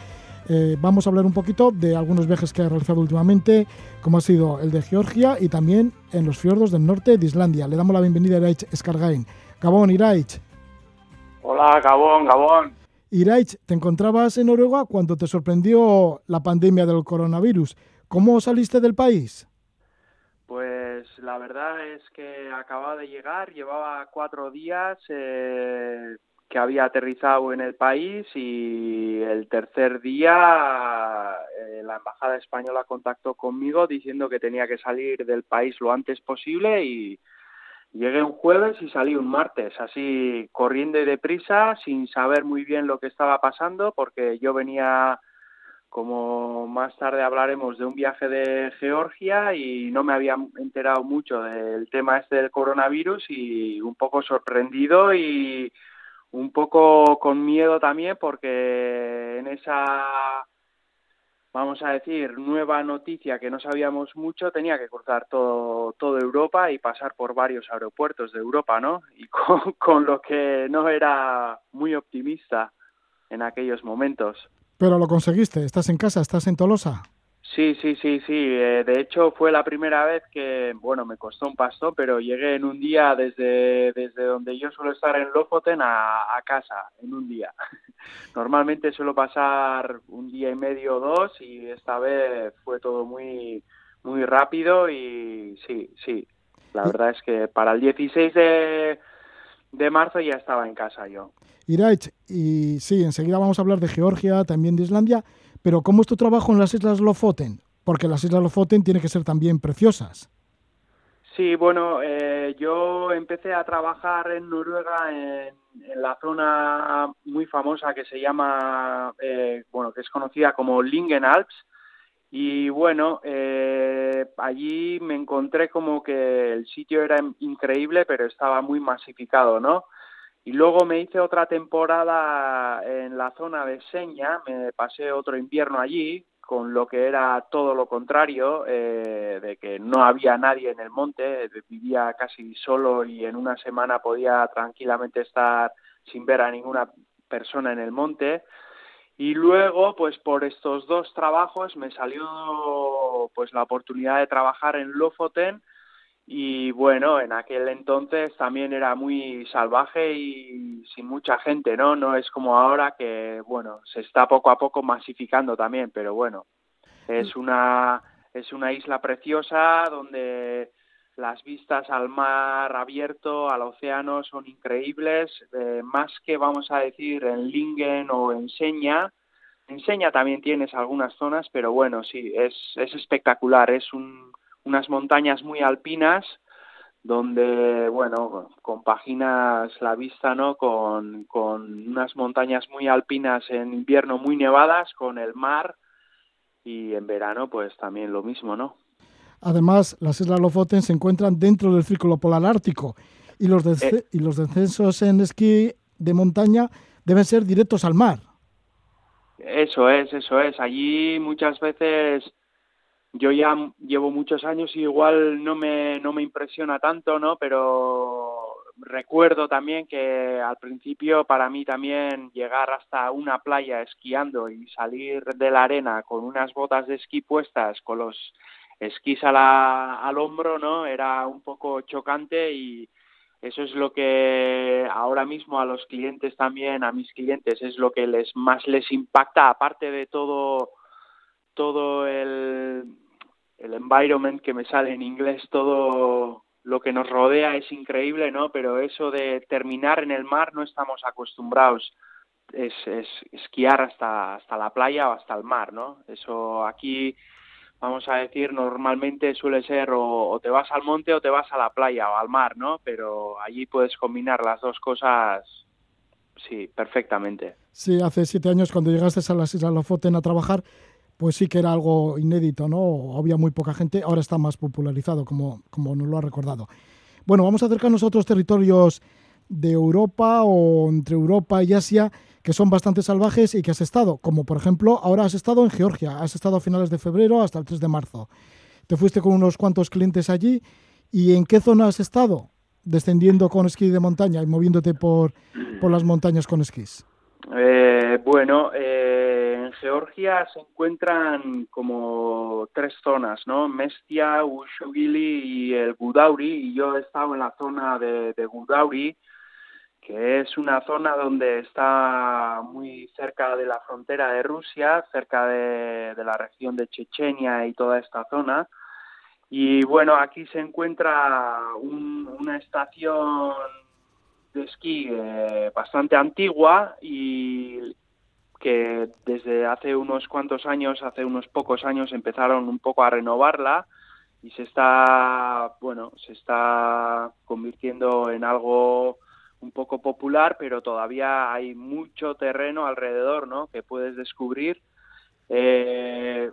Eh, vamos a hablar un poquito de algunos viajes que ha realizado últimamente, como ha sido el de Georgia y también en los fiordos del norte de Islandia. Le damos la bienvenida a Iraich Skargain. Gabón, Iraich. Hola, Gabón, Gabón. Iraich, te encontrabas en Noruega cuando te sorprendió la pandemia del coronavirus. ¿Cómo saliste del país? Pues la verdad es que acababa de llegar, llevaba cuatro días eh, que había aterrizado en el país y el tercer día eh, la embajada española contactó conmigo diciendo que tenía que salir del país lo antes posible y Llegué un jueves y salí un martes, así corriendo y deprisa, sin saber muy bien lo que estaba pasando, porque yo venía, como más tarde hablaremos, de un viaje de Georgia y no me había enterado mucho del tema este del coronavirus y un poco sorprendido y un poco con miedo también, porque en esa vamos a decir, nueva noticia que no sabíamos mucho, tenía que cruzar todo, toda Europa y pasar por varios aeropuertos de Europa, ¿no? Y con, con lo que no era muy optimista en aquellos momentos. Pero lo conseguiste, estás en casa, estás en Tolosa. Sí, sí, sí, sí. Eh, de hecho, fue la primera vez que, bueno, me costó un pasto, pero llegué en un día desde, desde donde yo suelo estar en Lofoten a, a casa, en un día. Normalmente suelo pasar un día y medio o dos y esta vez fue todo muy, muy rápido y sí, sí. La verdad es que para el 16 de, de marzo ya estaba en casa yo. Iraich, y sí, enseguida vamos a hablar de Georgia, también de Islandia. Pero ¿cómo es tu trabajo en las Islas Lofoten? Porque las Islas Lofoten tienen que ser también preciosas. Sí, bueno, eh, yo empecé a trabajar en Noruega en, la zona muy famosa que se llama, eh, bueno, que es conocida como Lingen Alps. Y bueno, eh, allí me encontré como que el sitio era increíble, pero estaba muy masificado, ¿no? Y luego me hice otra temporada en la zona de Seña, me pasé otro invierno allí, con lo que era todo lo contrario, eh, de que no había nadie en el monte, vivía casi solo y en una semana podía tranquilamente estar sin ver a ninguna persona en el monte. Y luego, pues por estos dos trabajos me salió pues la oportunidad de trabajar en Lofoten, y bueno, en aquel entonces también era muy salvaje y sin mucha gente, ¿no? No es como ahora que, bueno, se está poco a poco masificando también, pero bueno, es una, es una isla preciosa donde las vistas al mar abierto, al océano son increíbles, eh, más que vamos a decir en Lingen o en Seña. En Seña también tienes algunas zonas, pero bueno, sí, es, es espectacular, es un unas montañas muy alpinas donde, bueno, compaginas la vista, ¿no? Con, con unas montañas muy alpinas en invierno muy nevadas, con el mar y en verano pues también lo mismo, ¿no? Además, las Islas Lofoten se encuentran dentro del Círculo Polar Ártico y los, Eh. y los descensos en esquí de montaña deben ser directos al mar. Eso es, eso es. Allí muchas veces yo ya llevo muchos años y igual no me, no me impresiona tanto, ¿no? Pero recuerdo también que al principio para mí también llegar hasta una playa esquiando y salir de la arena con unas botas de esquí puestas, con los esquís a la, al hombro, ¿no? Era un poco chocante y eso es lo que ahora mismo a los clientes también, a mis clientes, es lo que les más les impacta, aparte de todo todo el, el environment que me sale en inglés, todo lo que nos rodea es increíble, ¿no? Pero eso de terminar en el mar no estamos acostumbrados. Es, es esquiar hasta, hasta la playa o hasta el mar, ¿no? Eso aquí, vamos a decir, normalmente suele ser o, te vas al monte o te vas a la playa o al mar, ¿no? Pero allí puedes combinar las dos cosas, sí, perfectamente. Sí, hace siete años cuando llegaste a las Islas Lofoten a trabajar, pues sí que era algo inédito, ¿no? Había muy poca gente, ahora está más popularizado, como, como nos lo ha recordado. Bueno, vamos a acercarnos a otros territorios de Europa o entre Europa y Asia que son bastante salvajes y que has estado, como por ejemplo, ahora has estado en Georgia, has estado a finales de febrero hasta el 3 de marzo. Te fuiste con unos cuantos clientes allí y ¿en qué zona has estado? Descendiendo con esquí de montaña y moviéndote por, por las montañas con esquís. Eh, bueno, eh, en Georgia se encuentran como tres zonas, ¿no? Mestia, Ushugili y el Gudauri. Y yo he estado en la zona de, de Gudauri. que es una zona donde está muy cerca de la frontera de Rusia, cerca de, la región de Chechenia y toda esta zona. Y bueno, aquí se encuentra una estación de esquí eh, bastante antigua y que desde hace unos cuantos años, hace unos pocos años empezaron un poco a renovarla y se está, bueno, se está convirtiendo en algo un poco popular, pero todavía hay mucho terreno alrededor, ¿no? Que puedes descubrir, eh,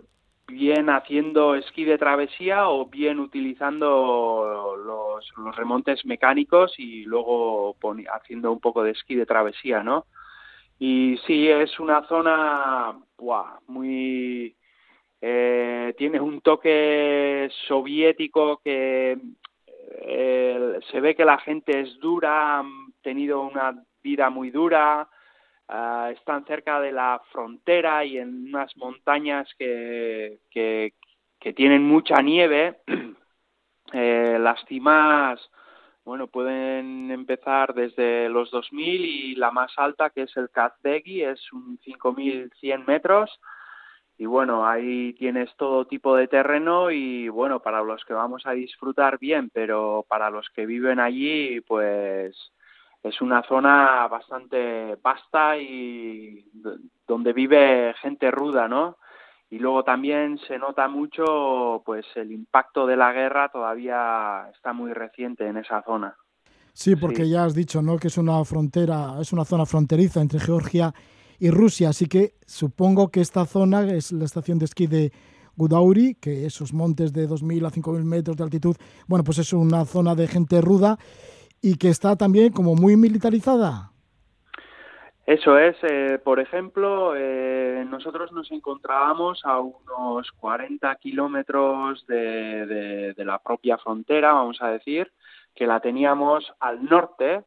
bien haciendo esquí de travesía o bien utilizando los, remontes mecánicos y luego haciendo un poco de esquí de travesía, ¿no? Y sí, es una zona muy... Eh, tiene un toque soviético que eh, se ve que la gente es dura, han tenido una vida muy dura, ah, están cerca de la frontera y en unas montañas que, que, tienen mucha nieve. eh, las cimas, bueno, pueden empezar desde los 2000 y la más alta, que es el Kazbegi, es un 5100 metros y bueno, ahí tienes todo tipo de terreno y bueno, para los que vamos a disfrutar bien, pero para los que viven allí, pues es una zona bastante vasta y donde vive gente ruda, ¿no? Y luego también se nota mucho, pues el impacto de la guerra todavía está muy reciente en esa zona. Sí, porque ya has dicho, ¿no? Que es una frontera, es una zona fronteriza entre Georgia y Rusia. Así que supongo que esta zona es la estación de esquí de Gudauri, que esos montes de 2.000 a 5.000 metros de altitud, bueno, pues es una zona de gente ruda y que está también como muy militarizada. Eso es, eh, por ejemplo, eh, nosotros nos encontrábamos a unos 40 kilómetros de, de, la propia frontera, vamos a decir, que la teníamos al norte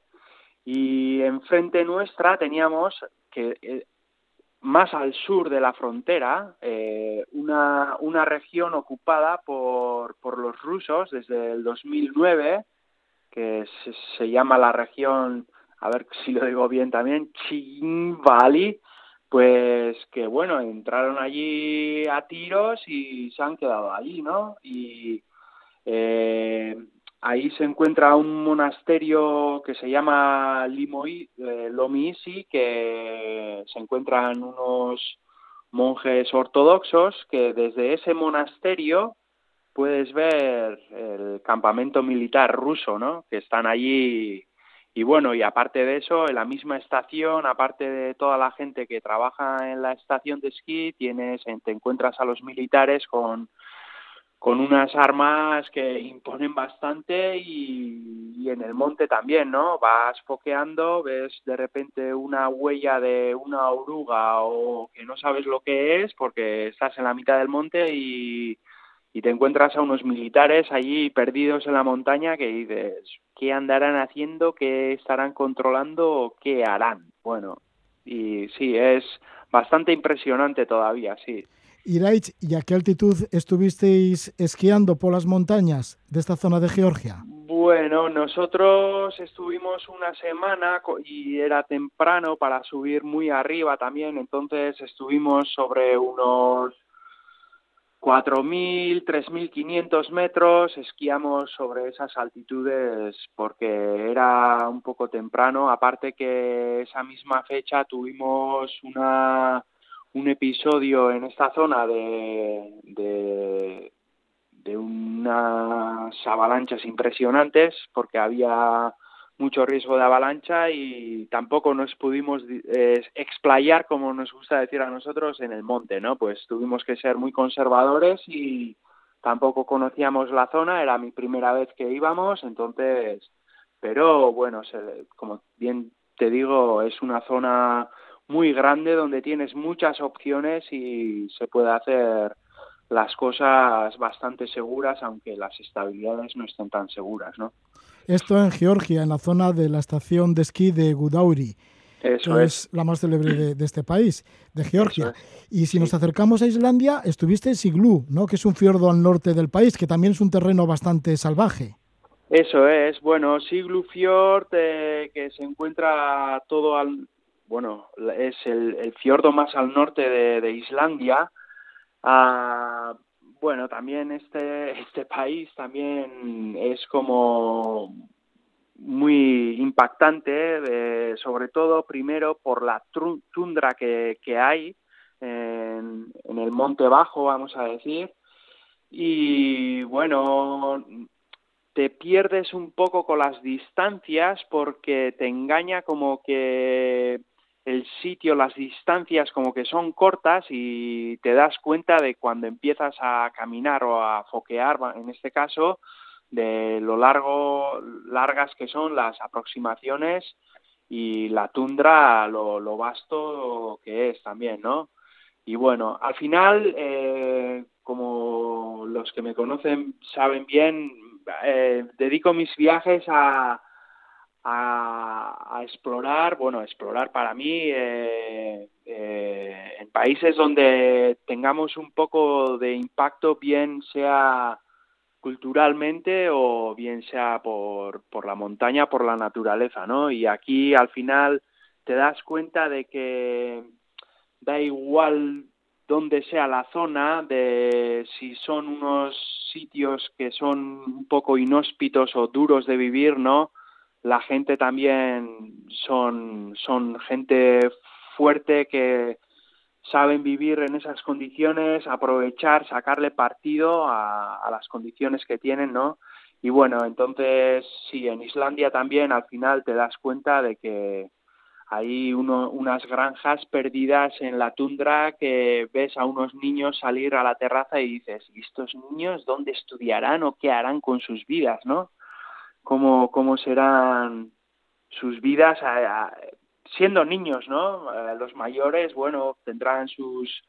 y enfrente nuestra teníamos que eh, más al sur de la frontera, una, una región ocupada por, por los rusos desde el 2009, que se, llama la región, a ver si lo digo bien también, Valley, pues que bueno, entraron allí a tiros y se han quedado allí, ¿no? Y eh, Ahí se encuentra un monasterio que se llama Limoí, eh, Lomiisi, que se encuentran unos monjes ortodoxos que desde ese monasterio puedes ver el campamento militar ruso, ¿no? Que están allí y bueno, y aparte de eso, en la misma estación, aparte de toda la gente que trabaja en la estación de esquí, tienes, te encuentras a los militares con con unas armas que imponen bastante y, en el monte también, ¿no? Vas foqueando, ves de repente una huella de una oruga o que no sabes lo que es porque estás en la mitad del monte y, y te encuentras a unos militares allí perdidos en la montaña que dices, ¿qué andarán haciendo? ¿Qué estarán controlando? ¿Qué harán? Bueno, y sí, es bastante impresionante todavía, sí. Iraich, ¿y a qué altitud estuvisteis esquiando por las montañas de esta zona de Georgia? Bueno, nosotros estuvimos una semana y era temprano para subir muy arriba también, entonces estuvimos sobre unos 4.000, 3.500 metros, esquiamos sobre esas altitudes porque era un poco temprano, aparte que esa misma fecha tuvimos una un episodio en esta zona de, de, de unas avalanchas impresionantes porque había mucho riesgo de avalancha y tampoco nos pudimos eh, explayar como nos gusta decir a nosotros en el monte, ¿no? Pues tuvimos que ser muy conservadores y tampoco conocíamos la zona, era mi primera vez que íbamos, entonces, pero bueno, se, como bien te digo, es una zona muy grande donde tienes muchas opciones y se puede hacer las cosas bastante seguras, aunque las estabilidades no estén tan seguras, ¿no? Esto en Georgia, en la zona de la estación de esquí de Gudauri. Eso que es. la más célebre de, este país, de Georgia. Y si nos acercamos a Islandia, estuviste en Siglu, ¿no? que es un fiordo al norte del país, que también es un terreno bastante salvaje. Eso es, bueno, Siglufjord, eh, que se encuentra todo al, bueno, es el, el fiordo más al norte de, Islandia. Ah, bueno, también este, este país también es como muy impactante, sobre todo primero por la tundra que, que hay en, el monte bajo, vamos a decir. Y bueno, te pierdes un poco con las distancias porque te engaña como que el sitio, las distancias como que son cortas y te das cuenta de cuando empiezas a caminar o a foquear, en este caso, de lo largo, largas que son las aproximaciones y la tundra, lo, lo vasto que es también, ¿no? Y bueno, al final, eh, como los que me conocen saben bien, eh, dedico mis viajes a, a, explorar, bueno, explorar para mí eh, eh, en países donde tengamos un poco de impacto, bien sea culturalmente o bien sea por, por la montaña, por la naturaleza, ¿no? Y aquí al final te das cuenta de que da igual donde sea la zona, de si son unos sitios que son un poco inhóspitos o duros de vivir, ¿no? La gente también son, son gente fuerte que saben vivir en esas condiciones, aprovechar, sacarle partido a, a las condiciones que tienen, ¿no? Y bueno, entonces sí, en Islandia también al final te das cuenta de que hay uno, unas granjas perdidas en la tundra que ves a unos niños salir a la terraza y dices, ¿y estos niños dónde estudiarán o qué harán con sus vidas, no? ¿Cómo, cómo serán sus vidas siendo niños, no? Los mayores, bueno, tendrán sus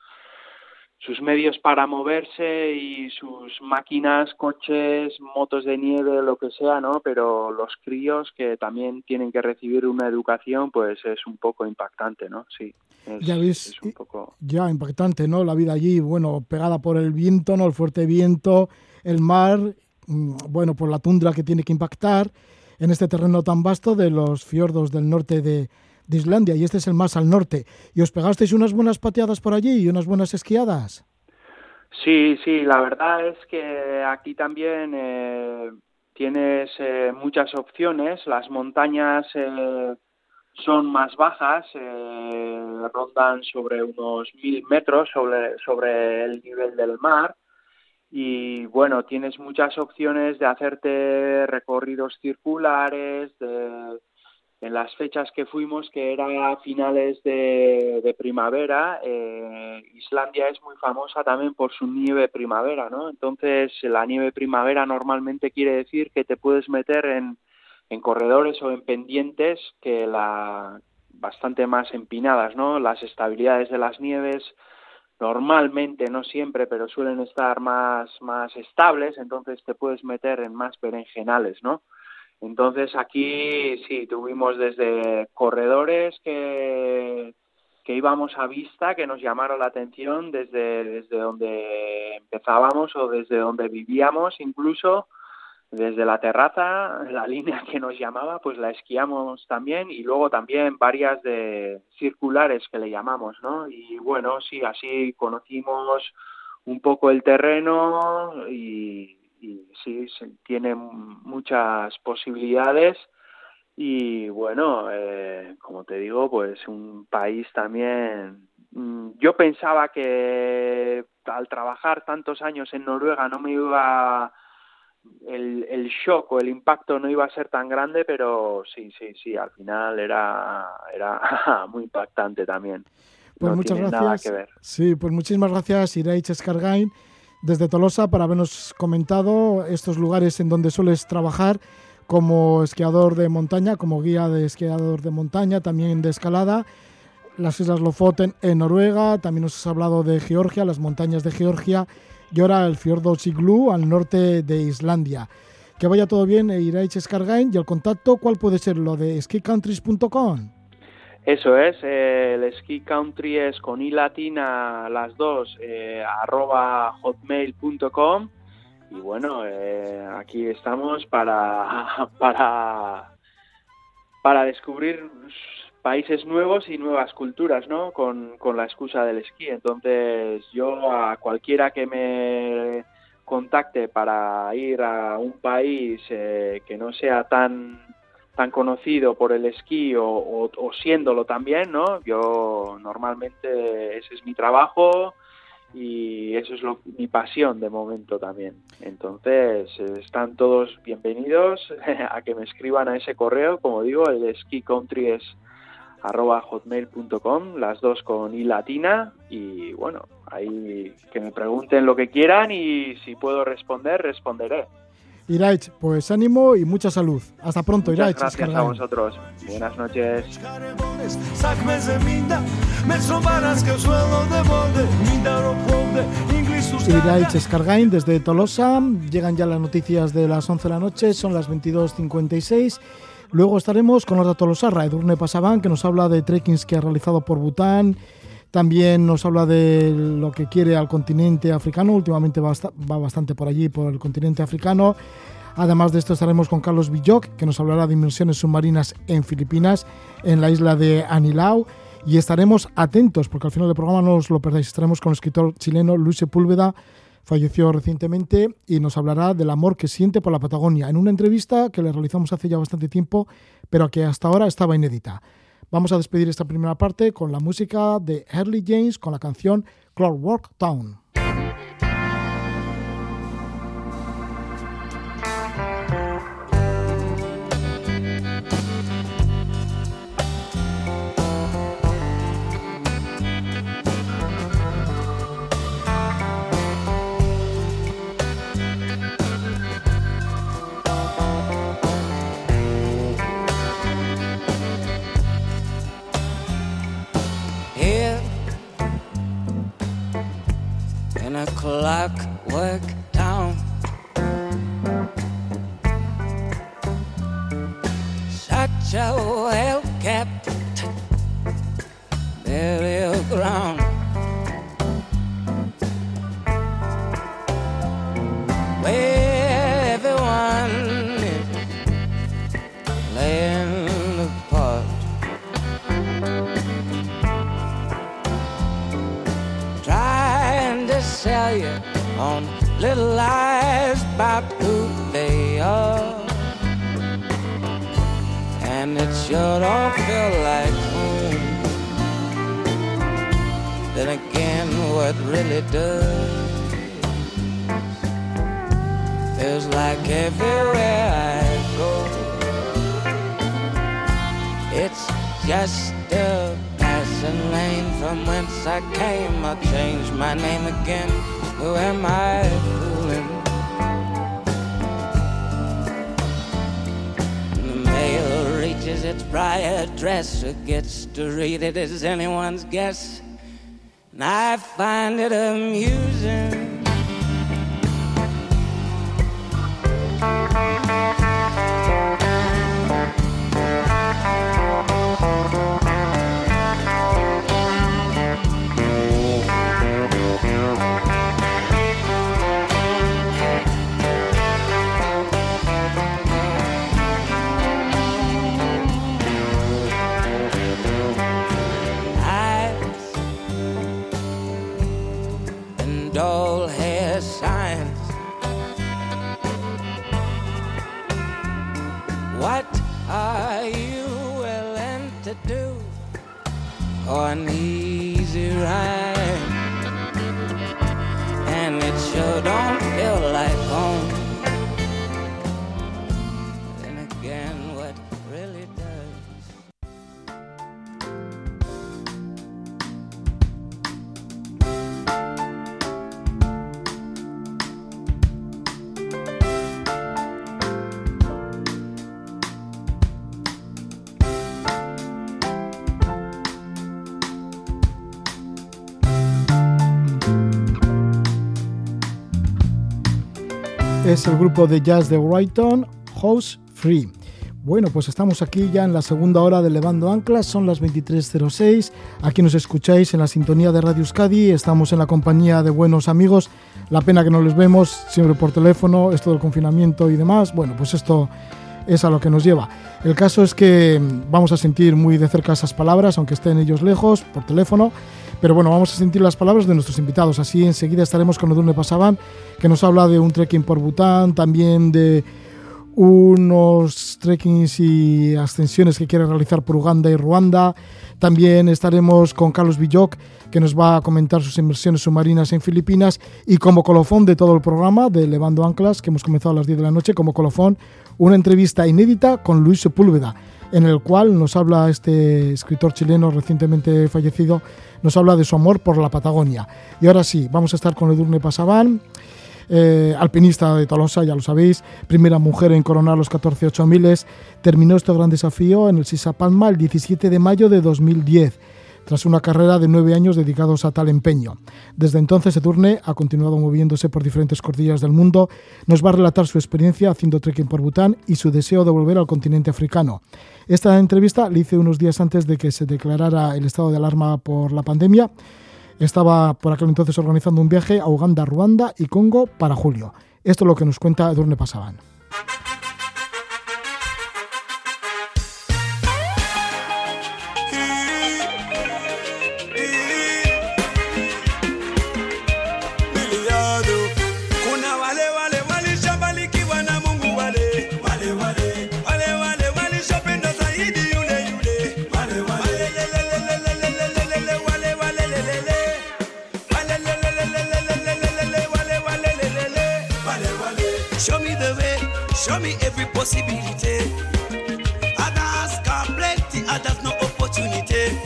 sus medios para moverse y sus máquinas, coches, motos de nieve, lo que sea, ¿no? Pero los críos que también tienen que recibir una educación, pues es un poco impactante, ¿no? Sí. ya ves, un poco... ya impactante, ¿no? La vida allí, bueno, pegada por el viento, ¿no? El fuerte viento, el mar, bueno, por la tundra que tiene que impactar en este terreno tan vasto de los fiordos del norte de, Islandia y este es el más al norte. ¿Y os pegasteis unas buenas pateadas por allí y unas buenas esquiadas? Sí, sí, la verdad es que aquí también eh, tienes eh, muchas opciones. Las montañas eh, son más bajas, rondan sobre unos mil metros sobre, sobre el nivel del mar. Y bueno, tienes muchas opciones de hacerte recorridos circulares, de en las fechas que fuimos, que era a finales de, primavera, eh, Islandia es muy famosa también por su nieve primavera, ¿no? Entonces, la nieve primavera normalmente quiere decir que te puedes meter en, en corredores o en pendientes que la bastante más empinadas, ¿no? Las estabilidades de las nieves normalmente, no siempre, pero suelen estar más, más estables, entonces te puedes meter en más berenjenales, ¿no? Entonces aquí sí, tuvimos desde corredores que, que íbamos a vista, que nos llamaron la atención desde, desde donde empezábamos o desde donde vivíamos incluso, desde la terraza, la línea que nos llamaba, pues la esquiamos también y luego también varias de circulares que le llamamos, ¿no? Y bueno, sí, así conocimos un poco el terreno y, y sí, tiene muchas posibilidades y bueno, eh, como te digo, pues un país también... Mm, yo pensaba que al trabajar tantos años en Noruega no me iba el, el shock o el impacto no iba a ser tan grande, pero sí, sí, sí, al final era, era muy impactante también. Pues muchas gracias. Sí, pues muchísimas gracias, Iraich Escargain desde Tolosa para habernos comentado estos lugares en donde sueles trabajar como esquiador de montaña, como guía de esquiador de montaña, también de escalada, las Islas Lofoten en Noruega, también nos has hablado de Georgia, las montañas de Georgia y ahora el fiordo Siglu al norte de Islandia. Que vaya todo bien, e iráis Skargain y el contacto, ¿cuál puede ser? Lo de skicountries.com. Eso es, eh, el ski country es con i latina las dos, eh, arroba hotmail.com y bueno, eh, aquí estamos para, para, para descubrir países nuevos y nuevas culturas, ¿no? Con, con la excusa del esquí. Entonces, yo a cualquiera que me contacte para ir a un país eh, que no sea tan tan conocido por el esquí o, o, siéndolo también, ¿no? Yo normalmente ese es mi trabajo y eso es lo, mi pasión de momento también. Entonces están todos bienvenidos a que me escriban a ese correo, como digo, el ski country es arroba hotmail.com, las dos con i latina y bueno, ahí que me pregunten lo que quieran y si puedo responder, responderé. Iraich, pues ánimo y mucha salud. Hasta pronto, Iraich. Gracias a vosotros. Buenas noches. Iraich Escargain desde Tolosa. Llegan ya las noticias de las 11 de la noche, son las 22.56. Luego estaremos con de Tolosarra, Edurne Pasaban, que nos habla de trekkings que ha realizado por Bután. También nos habla de lo que quiere al continente africano. Últimamente va, bastante por allí, por el continente africano. Además de esto estaremos con Carlos Villoc, que nos hablará de inmersiones submarinas en Filipinas, en la isla de Anilao. Y estaremos atentos, porque al final del programa no os lo perdáis. Estaremos con el escritor chileno Luis Sepúlveda, falleció recientemente y nos hablará del amor que siente por la Patagonia en una entrevista que le realizamos hace ya bastante tiempo, pero que hasta ahora estaba inédita. Vamos a despedir esta primera parte con la música de Early James con la canción Clockwork Town. A clockwork town. Such a well kept burial ground. Where on little lies they are. And it sure don't feel like home. Then again, what really does feels like everywhere I go, it's just a passing lane from whence I came. I changed my name again. Who am I fooling? The mail reaches its prior address. Who gets to read it is anyone's guess. And I find it amusing. Es el grupo de jazz de Brighton, House Free. Bueno, pues estamos aquí ya en la segunda hora de Levando Anclas, son las 23.06. Aquí nos escucháis en la sintonía de Radio Euskadi, estamos en la compañía de buenos amigos. La pena que no les vemos siempre por teléfono, esto del confinamiento y demás. Bueno, pues esto es a lo que nos lleva. El caso es que vamos a sentir muy de cerca esas palabras, aunque estén ellos lejos, por teléfono. Pero bueno, vamos a sentir las palabras de nuestros invitados. Así enseguida estaremos con Edurne Pasaban, que nos habla de un trekking por Bután, también de unos trekkings y ascensiones que quiere realizar por Uganda y Ruanda. También estaremos con Carlos Villoc, que nos va a comentar sus inversiones submarinas en Filipinas. Y como colofón de todo el programa de Levando Anclas, que hemos comenzado a las 10 de la noche, como colofón, una entrevista inédita con Luis Sepúlveda, en el cual nos habla este escritor chileno recientemente fallecido, nos habla de su amor por la Patagonia. Y ahora sí, vamos a estar con Edurne Pasaban eh, alpinista de Tolosa, ya lo sabéis, primera mujer en coronar los 14 miles, terminó este gran desafío en el Sisa Palma el 17 de mayo de 2010 tras una carrera de nueve años dedicados a tal empeño. Desde entonces, Edurne ha continuado moviéndose por diferentes cordilleras del mundo. Nos va a relatar su experiencia haciendo trekking por Bután y su deseo de volver al continente africano. Esta entrevista la hice unos días antes de que se declarara el estado de alarma por la pandemia estaba por aquel entonces organizando un viaje a Uganda, Ruanda y Congo para julio. Esto es lo que nos cuenta Edurne Pasaban. Possibility. Others got plenty, others no opportunity.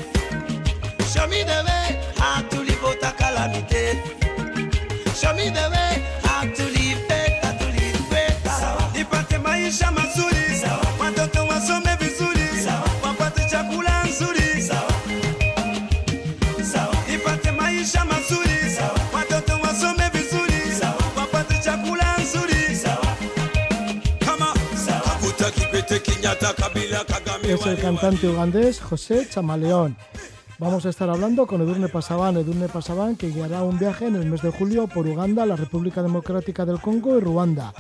Show me the way how to live out a calamity. Show me the way Es el cantante ugandés José Chamaleón. Vamos a estar hablando con Edurne Pasaban, Edurne Pasaban que guiará un viaje en el mes de julio por Uganda, la República Democrática del Congo y Ruanda,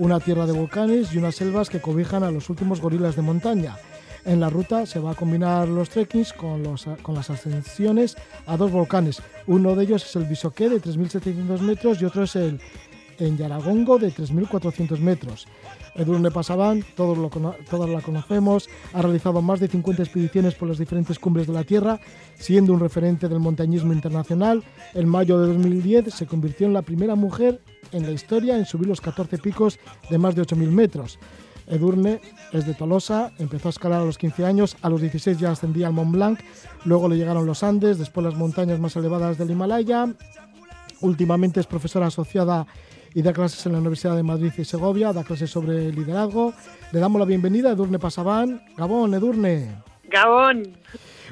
una tierra de volcanes y unas selvas que cobijan a los últimos gorilas de montaña. En la ruta se va a combinar los trekkings con, los, con las ascensiones a dos volcanes. Uno de ellos es el Bisoqué de 3.700 metros y otro es el en Yaragongo de 3.400 metros. Edurne Pasaban, todos, lo, la conocemos, ha realizado más de 50 expediciones por las diferentes cumbres de la Tierra, siendo un referente del montañismo internacional. En mayo de 2010 se convirtió en la primera mujer en la historia en subir los 14 picos de más de 8.000 metros. Edurne es de Tolosa, empezó a escalar a los 15 años, a los 16 ya ascendía al Mont Blanc, luego le llegaron los Andes, después las montañas más elevadas del Himalaya. Últimamente es profesora asociada y da clases en la Universidad de Madrid y Segovia, da clases sobre liderazgo. Le damos la bienvenida a Edurne Pasaban. Gabón, Edurne. Gabón.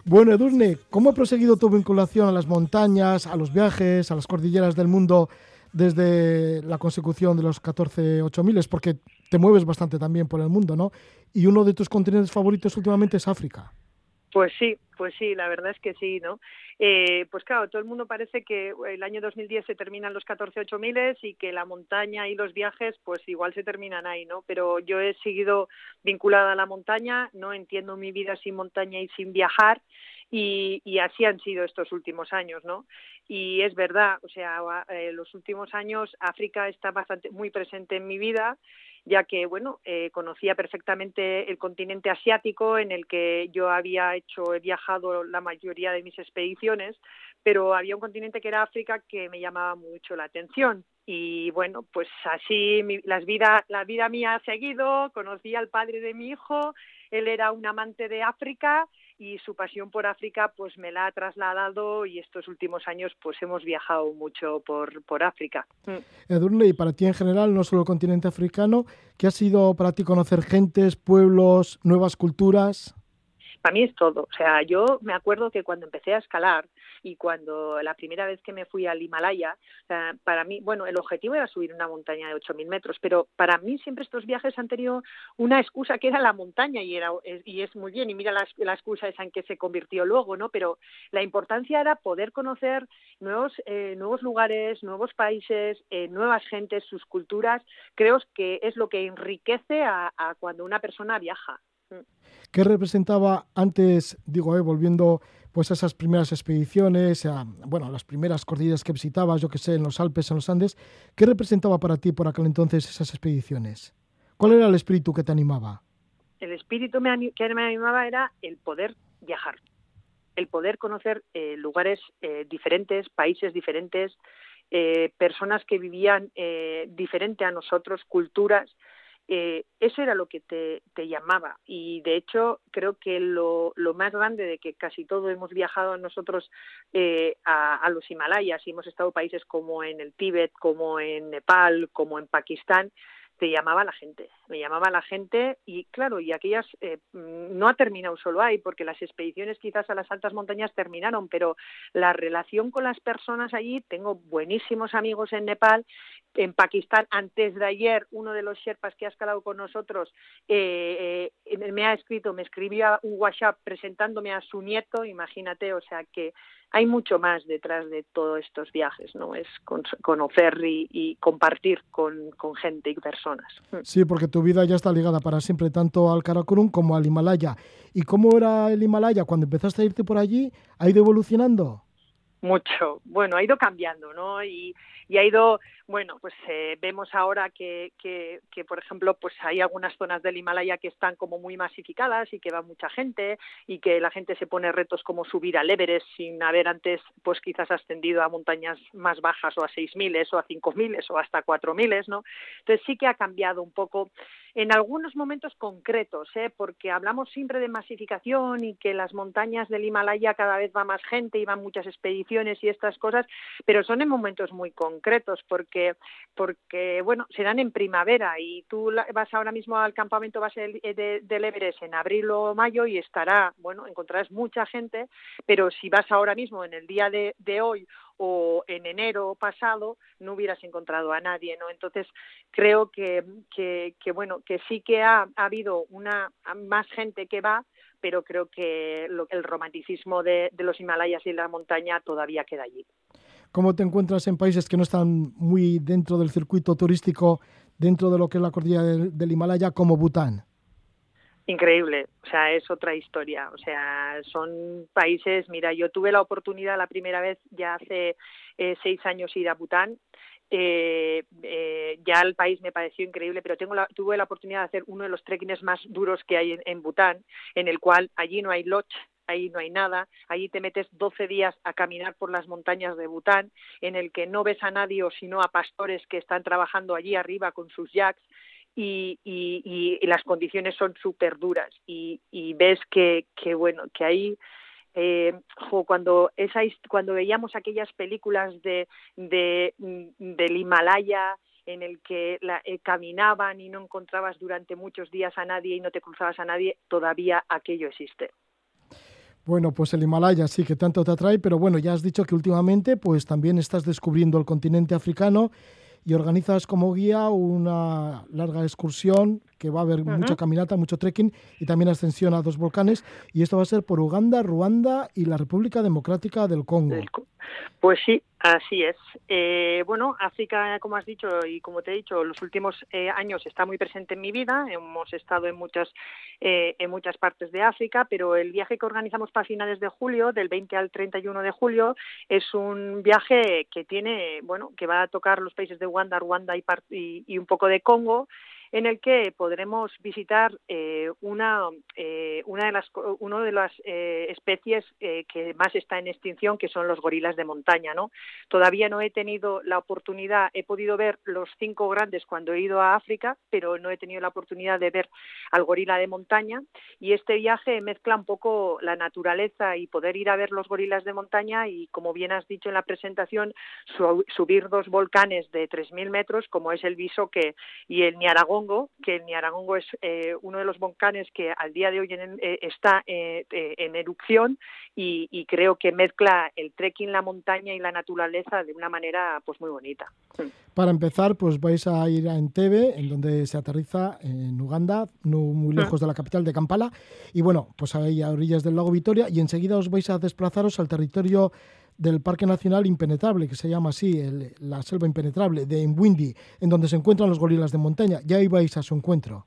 Bueno, Edurne, ¿cómo ha proseguido tu vinculación a las montañas, a los viajes, a las cordilleras del mundo desde la consecución de los 14 8000? Porque te mueves bastante también por el mundo, ¿no? Y uno de tus continentes favoritos últimamente es África. Pues sí, pues sí, la verdad es que sí, ¿no? Eh, pues claro, todo el mundo parece que el año 2010 se terminan los 14 miles y que la montaña y los viajes pues igual se terminan ahí, ¿no? Pero yo he seguido vinculada a la montaña, no entiendo mi vida sin montaña y sin viajar y, y así han sido estos últimos años, ¿no? Y es verdad, o sea, eh, los últimos años África está bastante muy presente en mi vida ya que bueno eh, conocía perfectamente el continente asiático en el que yo había hecho he viajado la mayoría de mis expediciones pero había un continente que era África que me llamaba mucho la atención. Y bueno pues así mi, las vida la vida mía ha seguido conocí al padre de mi hijo él era un amante de África y su pasión por África pues me la ha trasladado y estos últimos años pues hemos viajado mucho por, por África. Mm. Edurne, y para ti en general, no solo el continente africano, ¿qué ha sido para ti conocer gentes, pueblos, nuevas culturas? Para mí es todo. O sea, yo me acuerdo que cuando empecé a escalar y cuando la primera vez que me fui al Himalaya, para mí, bueno, el objetivo era subir una montaña de 8.000 metros, pero para mí siempre estos viajes han tenido una excusa que era la montaña y, era, y es muy bien, y mira la, la excusa esa en que se convirtió luego, ¿no? Pero la importancia era poder conocer nuevos, eh, nuevos lugares, nuevos países, eh, nuevas gentes, sus culturas, creo que es lo que enriquece a, a cuando una persona viaja. ¿Qué representaba antes, digo, eh, volviendo pues a esas primeras expediciones, a, bueno, las primeras cordilleras que visitabas, yo que sé, en los Alpes, en los Andes, ¿qué representaba para ti por aquel entonces esas expediciones? ¿Cuál era el espíritu que te animaba? El espíritu que me animaba era el poder viajar, el poder conocer eh, lugares eh, diferentes, países diferentes, eh, personas que vivían eh, diferente a nosotros, culturas. Eh, eso era lo que te, te, llamaba. Y de hecho creo que lo, lo, más grande de que casi todo hemos viajado nosotros eh, a, a, los Himalayas y hemos estado países como en el Tíbet, como en Nepal, como en Pakistán, te llamaba la gente, me llamaba la gente y claro, y aquellas eh, no ha terminado solo ahí, porque las expediciones quizás a las altas montañas terminaron, pero la relación con las personas allí, tengo buenísimos amigos en Nepal, en Pakistán, antes de ayer, uno de los Sherpas que ha escalado con nosotros eh, eh, me ha escrito, me escribía un WhatsApp presentándome a su nieto, imagínate, o sea que hay mucho más detrás de todos estos viajes, ¿no? Es conocer y, compartir con, gente y personas. Sí, porque tu vida ya está ligada para siempre tanto al Karakorum como al Himalaya. ¿Y cómo era el Himalaya cuando empezaste a irte por allí? ¿Ha ido evolucionando? Mucho. Bueno, ha ido cambiando, ¿no? Y, y ha ido, bueno, pues eh, vemos ahora que, que, que, por ejemplo, pues hay algunas zonas del Himalaya que están como muy masificadas y que va mucha gente y que la gente se pone retos como subir al Everest sin haber antes, pues quizás ascendido a montañas más bajas o a 6.000 o a 5.000 o hasta 4.000, ¿no? Entonces sí que ha cambiado un poco en algunos momentos concretos, ¿eh? porque hablamos siempre de masificación y que las montañas del Himalaya cada vez va más gente y van muchas expediciones y estas cosas, pero son en momentos muy concretos porque, porque bueno, se dan en primavera y tú vas ahora mismo al campamento base del, de, del Everest en abril o mayo y estará, bueno, encontrarás mucha gente, pero si vas ahora mismo en el día de, de hoy o en enero pasado no hubieras encontrado a nadie, ¿no? Entonces creo que, que, que bueno, que sí que ha, ha, habido una más gente que va, pero creo que lo, el romanticismo de, de, los Himalayas y la montaña todavía queda allí. ¿Cómo te encuentras en países que no están muy dentro del circuito turístico, dentro de lo que es la cordillera del, Himalaya, como Bután? Increíble, o sea, es otra historia, o sea, son países, mira, yo tuve la oportunidad la primera vez ya hace eh, seis años ir a Bután, eh, eh, ya el país me pareció increíble, pero tengo la, tuve la oportunidad de hacer uno de los trekkings más duros que hay en, en Bután, en el cual allí no hay lodge, ahí no hay nada, allí te metes 12 días a caminar por las montañas de Bután, en el que no ves a nadie o sino a pastores que están trabajando allí arriba con sus jacks, y, las condiciones son súper duras y, ves que, que, bueno, que ahí eh, cuando esa, cuando veíamos aquellas películas de, de del Himalaya en el que la, eh, caminaban y no encontrabas durante muchos días a nadie y no te cruzabas a nadie, todavía aquello existe. Bueno, pues el Himalaya sí que tanto te atrae, pero bueno, ya has dicho que últimamente pues también estás descubriendo el continente africano y organizas como guía una larga excursión que va a haber uh -huh. mucha caminata, mucho trekking y también ascensión a dos volcanes y esto va a ser por Uganda, Ruanda y la República Democrática del Congo. Pues sí, así es. Eh, bueno, África, como has dicho y como te he dicho, los últimos eh, años está muy presente en mi vida. Hemos estado en muchas eh, en muchas partes de África, pero el viaje que organizamos para finales de julio, del 20 al 31 de julio, es un viaje que tiene, bueno, que va a tocar los países de Uganda, Ruanda y, y, y un poco de Congo en el que podremos visitar eh, una, eh, una de las, uno de las eh, especies que más está en extinción, que son los gorilas de montaña. ¿no? Todavía no he tenido la oportunidad, he podido ver los cinco grandes cuando he ido a África, pero no he tenido la oportunidad de ver al gorila de montaña. Y este viaje mezcla un poco la naturaleza y poder ir a ver los gorilas de montaña y, como bien has dicho en la presentación, su, subir dos volcanes de 3.000 metros, como es el Bisoque y el Niaragón Niaragongo, que el Niaragongo es eh, uno de los volcanes que al día de hoy en- eh, está eh, eh, en erupción y, y creo que mezcla el trekking, la montaña y la naturaleza de una manera pues muy bonita. Para empezar, pues vais a ir a Entebbe, en donde se aterriza en Uganda, no muy lejos de la capital de Kampala. Y bueno, pues ahí a orillas del lago Victoria. Y enseguida os vais a desplazaros al territorio del Parque Nacional Impenetrable, que se llama así, el- la selva impenetrable de Mwindi, en donde se encuentran los gorilas de montaña. Ya ibais a su encuentro.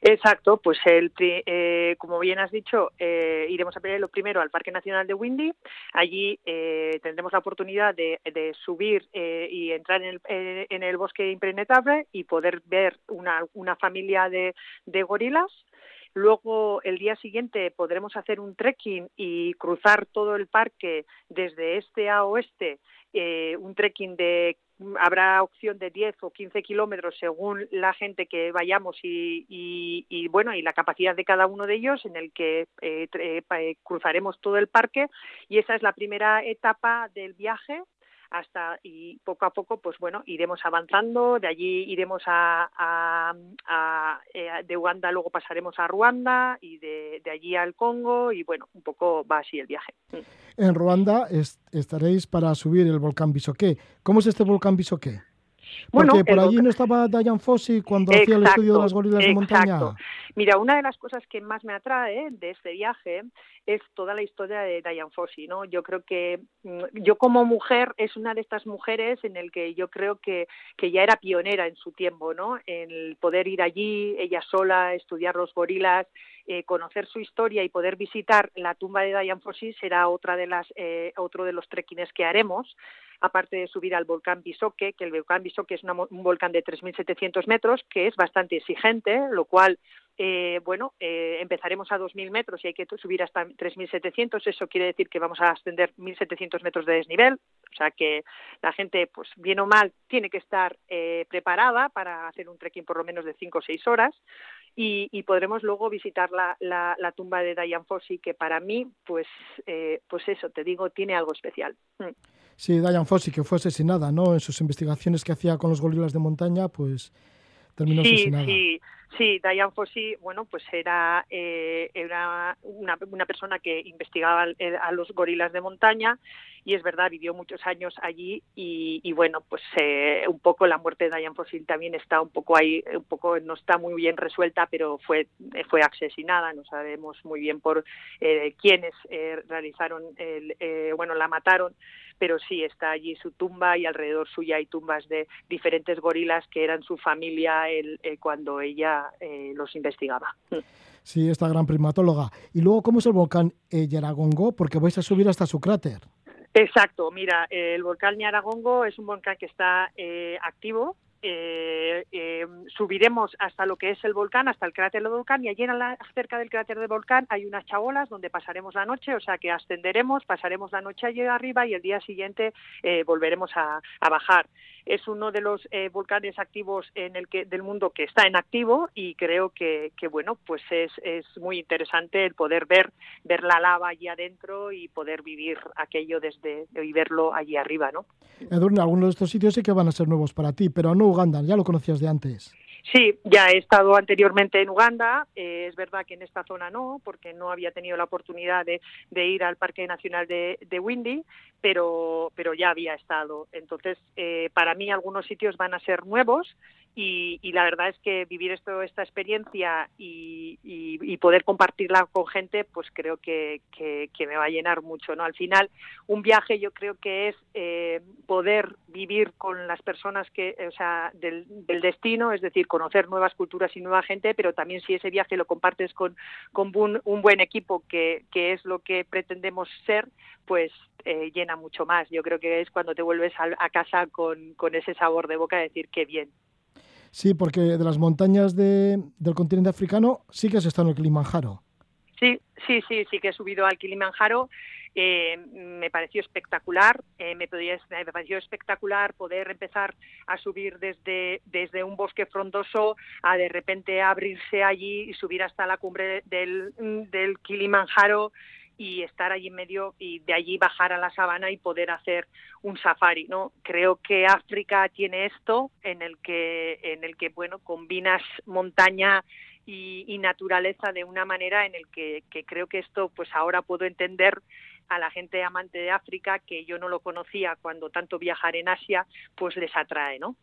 Exacto, pues el, eh, como bien has dicho, eh, iremos a lo primero al Parque Nacional de Windy. Allí eh, tendremos la oportunidad de, subir eh, y entrar en el, eh, en el bosque impenetrable y poder ver una, familia de gorilas. Luego, el día siguiente, podremos hacer un trekking y cruzar todo el parque desde este a oeste, eh, un trekking de habrá opción de 10 o 15 kilómetros según la gente que vayamos y, bueno y la capacidad de cada uno de ellos en el que eh, eh, cruzaremos todo el parque. Y esa es la primera etapa del viaje hasta y poco a poco pues bueno iremos avanzando de allí iremos a, a- a- eh, de Uganda luego pasaremos a Ruanda y de, de allí al Congo y bueno un poco va así el viaje En Ruanda es- estaréis para subir el volcán Bisoqué. ¿Cómo es este volcán Bisoqué? Porque Bueno, por allí no estaba Diane Fossey cuando hacía el estudio de las gorilas de montaña. exacto. Mira, una de las cosas que más me atrae de este viaje es toda la historia de Diane Fossey, ¿no? Yo creo que mm, yo como mujer es una de estas mujeres en el que yo creo que, que ya era pionera en su tiempo, ¿no? En el poder ir allí, ella sola, estudiar los gorilas, eh, conocer su historia y poder visitar la tumba de Diane Fossey será otra de las eh, otro de los trekkings que haremos aparte de subir al volcán Bisoque, que el volcán Bisoque es una un volcán de 3.700 metros, que es bastante exigente, lo cual, eh, bueno, eh, empezaremos a 2.000 metros y hay que subir hasta 3.700, eso quiere decir que vamos a ascender 1.700 metros de desnivel, o sea que la gente, pues bien o mal, tiene que estar eh, preparada para hacer un trekking por lo menos de 5 o 6 horas y, podremos luego visitar la, tumba de Diane Fossey, que para mí, pues, pues eso, te digo, tiene algo especial. Mm. Sí, Diane Fossey, que fue asesinada, ¿no? En sus investigaciones que hacía con los gorilas de montaña, pues terminó sí, asesinada. Sí, sí, Diane Fossey, bueno, pues era, eh, era una, una persona que investigaba eh, a los gorilas de montaña y es verdad, vivió muchos años allí y, y bueno, pues eh, un poco la muerte de Diane Fossey también está un poco ahí, un poco no está muy bien resuelta, pero fue, fue asesinada, no sabemos muy bien por eh, quiénes eh, realizaron, el, eh, bueno, la mataron, pero sí está allí su tumba y alrededor suya hay tumbas de diferentes gorilas que eran su familia el- eh, cuando ella eh, los investigaba. Sí, esta gran primatóloga. Y luego, ¿cómo es el volcán eh, Yaragongo? Porque vais a subir hasta su cráter. Exacto, mira, el volcán Ñaragongo es un volcán que está eh, activo. Eh, eh, subiremos hasta lo que es el volcán, hasta el cráter del volcán, y allí en la- cerca del cráter del volcán hay unas chabolas donde pasaremos la noche, o sea que ascenderemos, pasaremos la noche allí arriba y el día siguiente eh, volveremos a, a bajar. Es uno de los eh, volcanes activos en el que del mundo que está en activo y creo que, que bueno, pues es, es muy interesante el poder ver ver la lava allí adentro y poder vivir aquello desde y verlo allí arriba, ¿no? Edurne, algunos de estos sitios sí que van a ser nuevos para ti, pero no Uganda, ya lo conocías de antes. Sí, ya he estado anteriormente en Uganda. eh, es verdad que en esta zona no, porque no había tenido la oportunidad de, de ir al Parque Nacional de, de Windy, pero, pero ya había estado. Entonces, eh, para mí algunos sitios van a ser nuevos y, y la verdad es que vivir esto, esta experiencia y, poder compartirla con gente, pues creo que, me va a llenar mucho. ¿no? Al final, un viaje yo creo que es eh, poder vivir con las personas que, o sea, del, del destino, es decir, conocer nuevas culturas y nueva gente, pero también si ese viaje lo compartes con, con un, un buen equipo, que, que es lo que pretendemos ser, pues eh, llena mucho más. Yo creo que es cuando te vuelves a, a casa con, con ese sabor de boca de decir qué bien. Sí, porque de las montañas de- del continente africano sí que has estado en el Kilimanjaro. Sí, sí, sí, sí que he subido al Kilimanjaro. eh, me pareció espectacular, eh, me, podía- me pareció espectacular poder empezar a subir desde, desde un bosque frondoso a de repente abrirse allí y subir hasta la cumbre del, del Kilimanjaro y estar allí en medio y de allí bajar a la sabana y poder hacer un safari, ¿no? Creo que África tiene esto en el que en el que bueno, combinas montaña y, naturaleza de una manera en el que, que creo que esto pues ahora puedo entender a la gente amante de África que yo no lo conocía cuando tanto viajar en Asia pues les atrae, ¿no?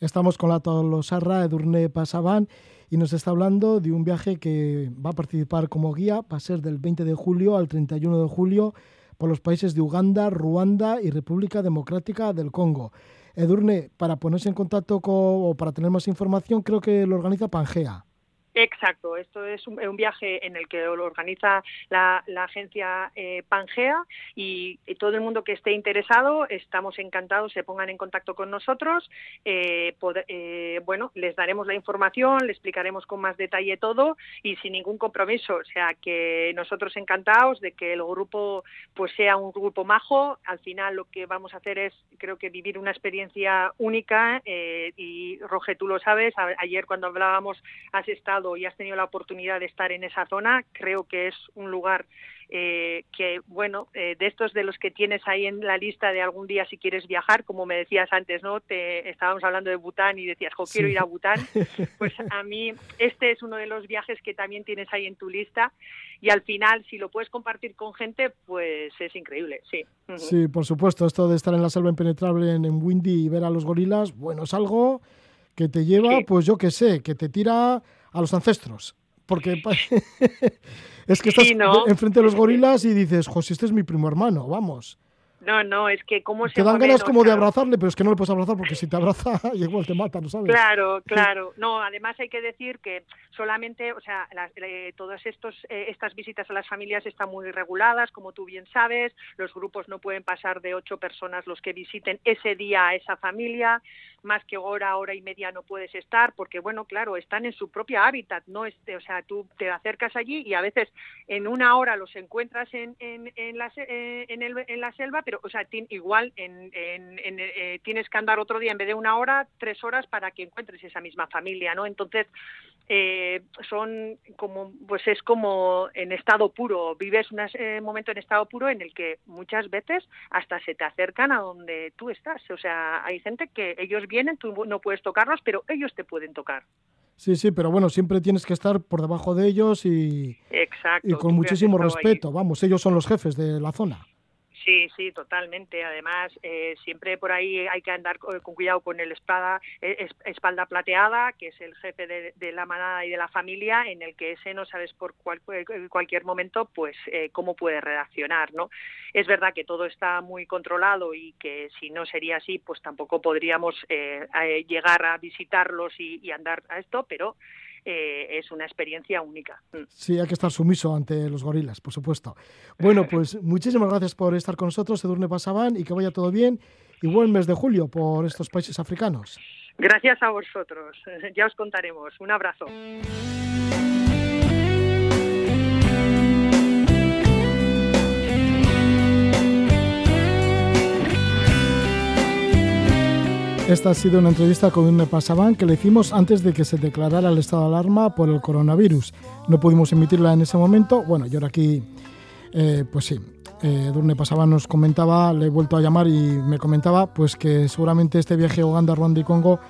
Estamos con la Tolosarra Edurne Pasaban y nos está hablando de un viaje que va a participar como guía, va a ser del 20 de julio al 31 de julio por los países de Uganda, Ruanda y República Democrática del Congo. Edurne, para ponerse en contacto con, o para tener más información, creo que lo organiza Pangea. Exacto, esto es un, viaje en el que lo organiza la, la agencia eh, Pangea y, todo el mundo que esté interesado, estamos encantados, se pongan en contacto con nosotros. Eh, eh, bueno, les daremos la información, le explicaremos con más detalle todo y sin ningún compromiso. O sea, que nosotros encantados de que el grupo pues sea un grupo majo. Al final lo que vamos a hacer es, creo que vivir una experiencia única eh, y Roge, tú lo sabes, a, ayer cuando hablábamos has estado y has tenido la oportunidad de estar en esa zona, creo que es un lugar eh, que, bueno, eh, de estos de los que tienes ahí en la lista de algún día si quieres viajar, como me decías antes, ¿no? Te estábamos hablando de Bután y decías, jo, quiero sí. ir a Bután. Pues a mí este es uno de los viajes que también tienes ahí en tu lista y al final, si lo puedes compartir con gente, pues es increíble, sí. Uh -huh. Sí, por supuesto, esto de estar en la selva impenetrable en, en Windy y ver a los gorilas, bueno, es algo que te lleva, sí. pues yo qué sé, que te tira a los ancestros. Porque es que estás sí, ¿no? enfrente de los gorilas y dices, José, este es mi primo hermano, vamos. No, no, es que cómo se Te dan ganas como de abrazarle, pero es que no le puedes abrazar porque si te abraza igual te mata, ¿no sabes? Claro, claro. No, además hay que decir que solamente, o sea, las, eh, todas estos, eh, estas visitas a las familias están muy reguladas, como tú bien sabes. Los grupos no pueden pasar de ocho personas los que visiten ese día a esa familia. Más que hora, hora y media no puedes estar porque, bueno, claro, están en su propia hábitat, no este, o sea, tú te acercas allí y a veces en una hora los encuentras en, en, en, la, eh, en, el, en la selva, pero, o sea, igual en, en, eh, tienes que andar otro día en vez de una hora, tres horas para que encuentres esa misma familia, ¿no? Entonces, eh, son como, pues es como en estado puro, vives un eh, momento en estado puro en el que muchas veces hasta se te acercan a donde tú estás, o sea, hay gente que ellos vienen, tú no puedes tocarlos, pero ellos te pueden tocar. Sí, sí, pero bueno, siempre tienes que estar por debajo de ellos y, Exacto, y con muchísimo respeto, ahí. vamos, ellos son los jefes de la zona. Sí, sí, totalmente. Además, eh, siempre por ahí hay que andar con, cuidado con el espada, eh, espalda plateada, que es el jefe de, la manada y de la familia, en el que ese no sabes por cual, cualquier momento, pues eh, cómo puede reaccionar, ¿no? Es verdad que todo está muy controlado y que si no sería así, pues tampoco podríamos eh, llegar a visitarlos y andar a esto, pero eh, es una experiencia única. Mm. Sí, hay que estar sumiso ante los gorilas, por supuesto. Bueno, pues muchísimas gracias por estar con nosotros, Edurne Pasaban, y que vaya todo bien. Y buen mes de julio por estos países africanos. Gracias a vosotros. Ya os contaremos. Un abrazo. Esta ha sido una entrevista con Durne Pasaban que le hicimos antes de que se declarara el estado de alarma por el coronavirus. No pudimos emitirla en ese momento. Bueno, yo ahora aquí, eh, pues sí, eh, Durne Pasaban nos comentaba, le he vuelto a llamar y me comentaba pues que seguramente este viaje a Uganda, Ruanda y Congo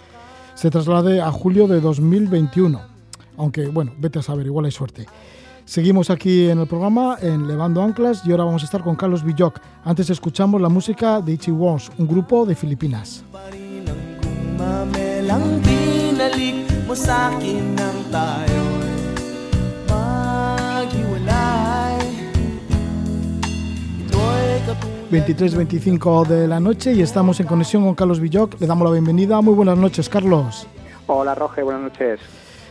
se traslade a julio de 2021. Aunque, bueno, vete a saber, igual hay suerte. Seguimos aquí en el programa en Levando Anclas y ahora vamos a estar con Carlos Villoc. Antes escuchamos la música de Ichi un grupo de Filipinas. Mamelang binalik mo sa akin ng tayo'y maghiwalay 23-25 de la noche y estamos en conexión con Carlos Villoc. Le damos la bienvenida. Muy buenas noches, Carlos. Hola, Roge. Buenas noches.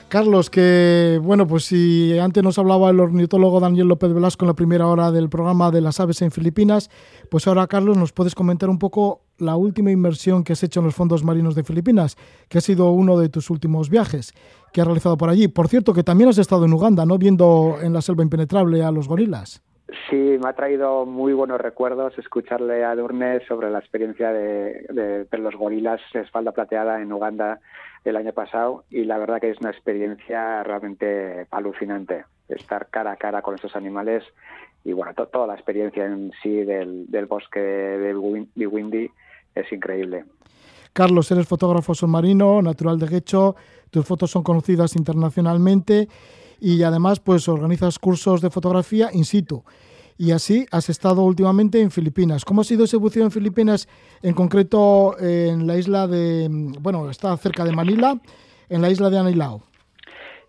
Carlos, que bueno, pues si antes nos hablaba el ornitólogo Daniel López Velasco en la primera hora del programa de las aves en Filipinas, pues ahora, Carlos, nos puedes comentar un poco la última inversión que has hecho en los fondos marinos de Filipinas, que ha sido uno de tus últimos viajes que has realizado por allí. Por cierto, que también has estado en Uganda, ¿no? Viendo en la selva impenetrable a los gorilas. Sí, me ha traído muy buenos recuerdos escucharle a Durne sobre la experiencia de, de, los gorilas de espalda plateada en Uganda el año pasado y la verdad que es una experiencia realmente alucinante. estar cara a cara con estos animales y bueno, toda la experiencia en sí del, del bosque de Windy es increíble. Carlos, eres fotógrafo submarino, natural de Guecho, tus fotos son conocidas internacionalmente y además pues organizas cursos de fotografía in situ. Y así has estado últimamente en Filipinas. ¿Cómo ha sido ese buceo en Filipinas, en concreto en la isla de, bueno, está cerca de Manila, en la isla de Anilao?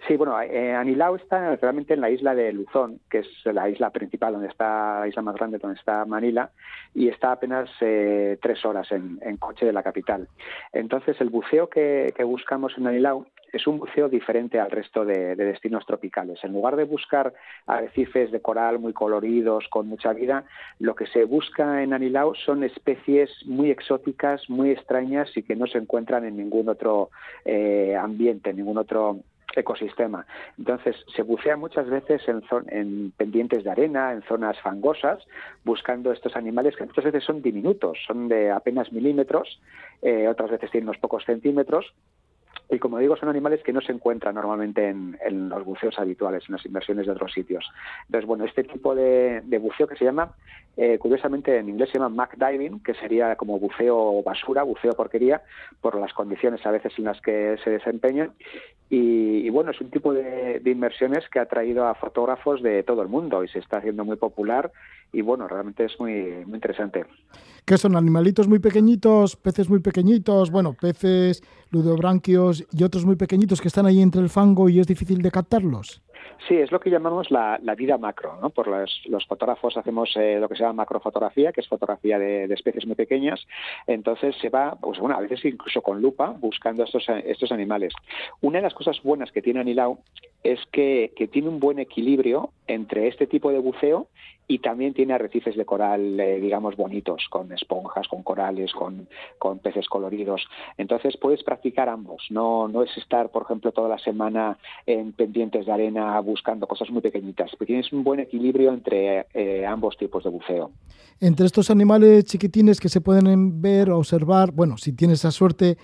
Sí, bueno, eh, Anilao está realmente en la isla de Luzón, que es la isla principal, donde está la isla más grande, donde está Manila, y está apenas eh, tres horas en, coche de la capital. Entonces, el buceo que, buscamos en Anilao es un buceo diferente al resto de, destinos tropicales. En lugar de buscar arrecifes de coral muy coloridos, con mucha vida, lo que se busca en Anilao son especies muy exóticas, muy extrañas y que no se encuentran en ningún otro eh, ambiente, en ningún otro ecosistema. Entonces, se bucea muchas veces en, en, pendientes de arena, en zonas fangosas, buscando estos animales que muchas veces son diminutos, son de apenas milímetros, eh, otras veces tienen unos pocos centímetros, y como digo, son animales que no se encuentran normalmente en, los buceos habituales, en las inversiones de otros sitios. Entonces, bueno, este tipo de, buceo que se llama, eh, curiosamente en inglés se llama mac diving, que sería como buceo basura, buceo porquería, por las condiciones a veces en las que se desempeñan. Y, bueno, es un tipo de, de, inmersiones que ha traído a fotógrafos de todo el mundo y se está haciendo muy popular y bueno, realmente es muy, muy interesante. ¿Qué son animalitos muy pequeñitos, peces muy pequeñitos, bueno, peces, ludobranquios y otros muy pequeñitos que están ahí entre el fango y es difícil de captarlos? Sí, es lo que llamamos la, vida macro. ¿no? Por los, los fotógrafos hacemos eh, lo que se llama macrofotografía, que es fotografía de, especies muy pequeñas. Entonces se va, pues bueno, a veces incluso con lupa, buscando estos, estos animales. Una de las cosas buenas que tiene Anilao es que, que tiene un buen equilibrio entre este tipo de buceo y también tiene arrecifes de coral, eh, digamos, bonitos, con esponjas, con corales, con, con, peces coloridos. Entonces puedes practicar ambos, no, no es estar, por ejemplo, toda la semana en pendientes de arena buscando cosas muy pequeñitas, tienes un buen equilibrio entre eh, ambos tipos de buceo. Entre estos animales chiquitines que se pueden ver, observar, bueno, si tienes esa suerte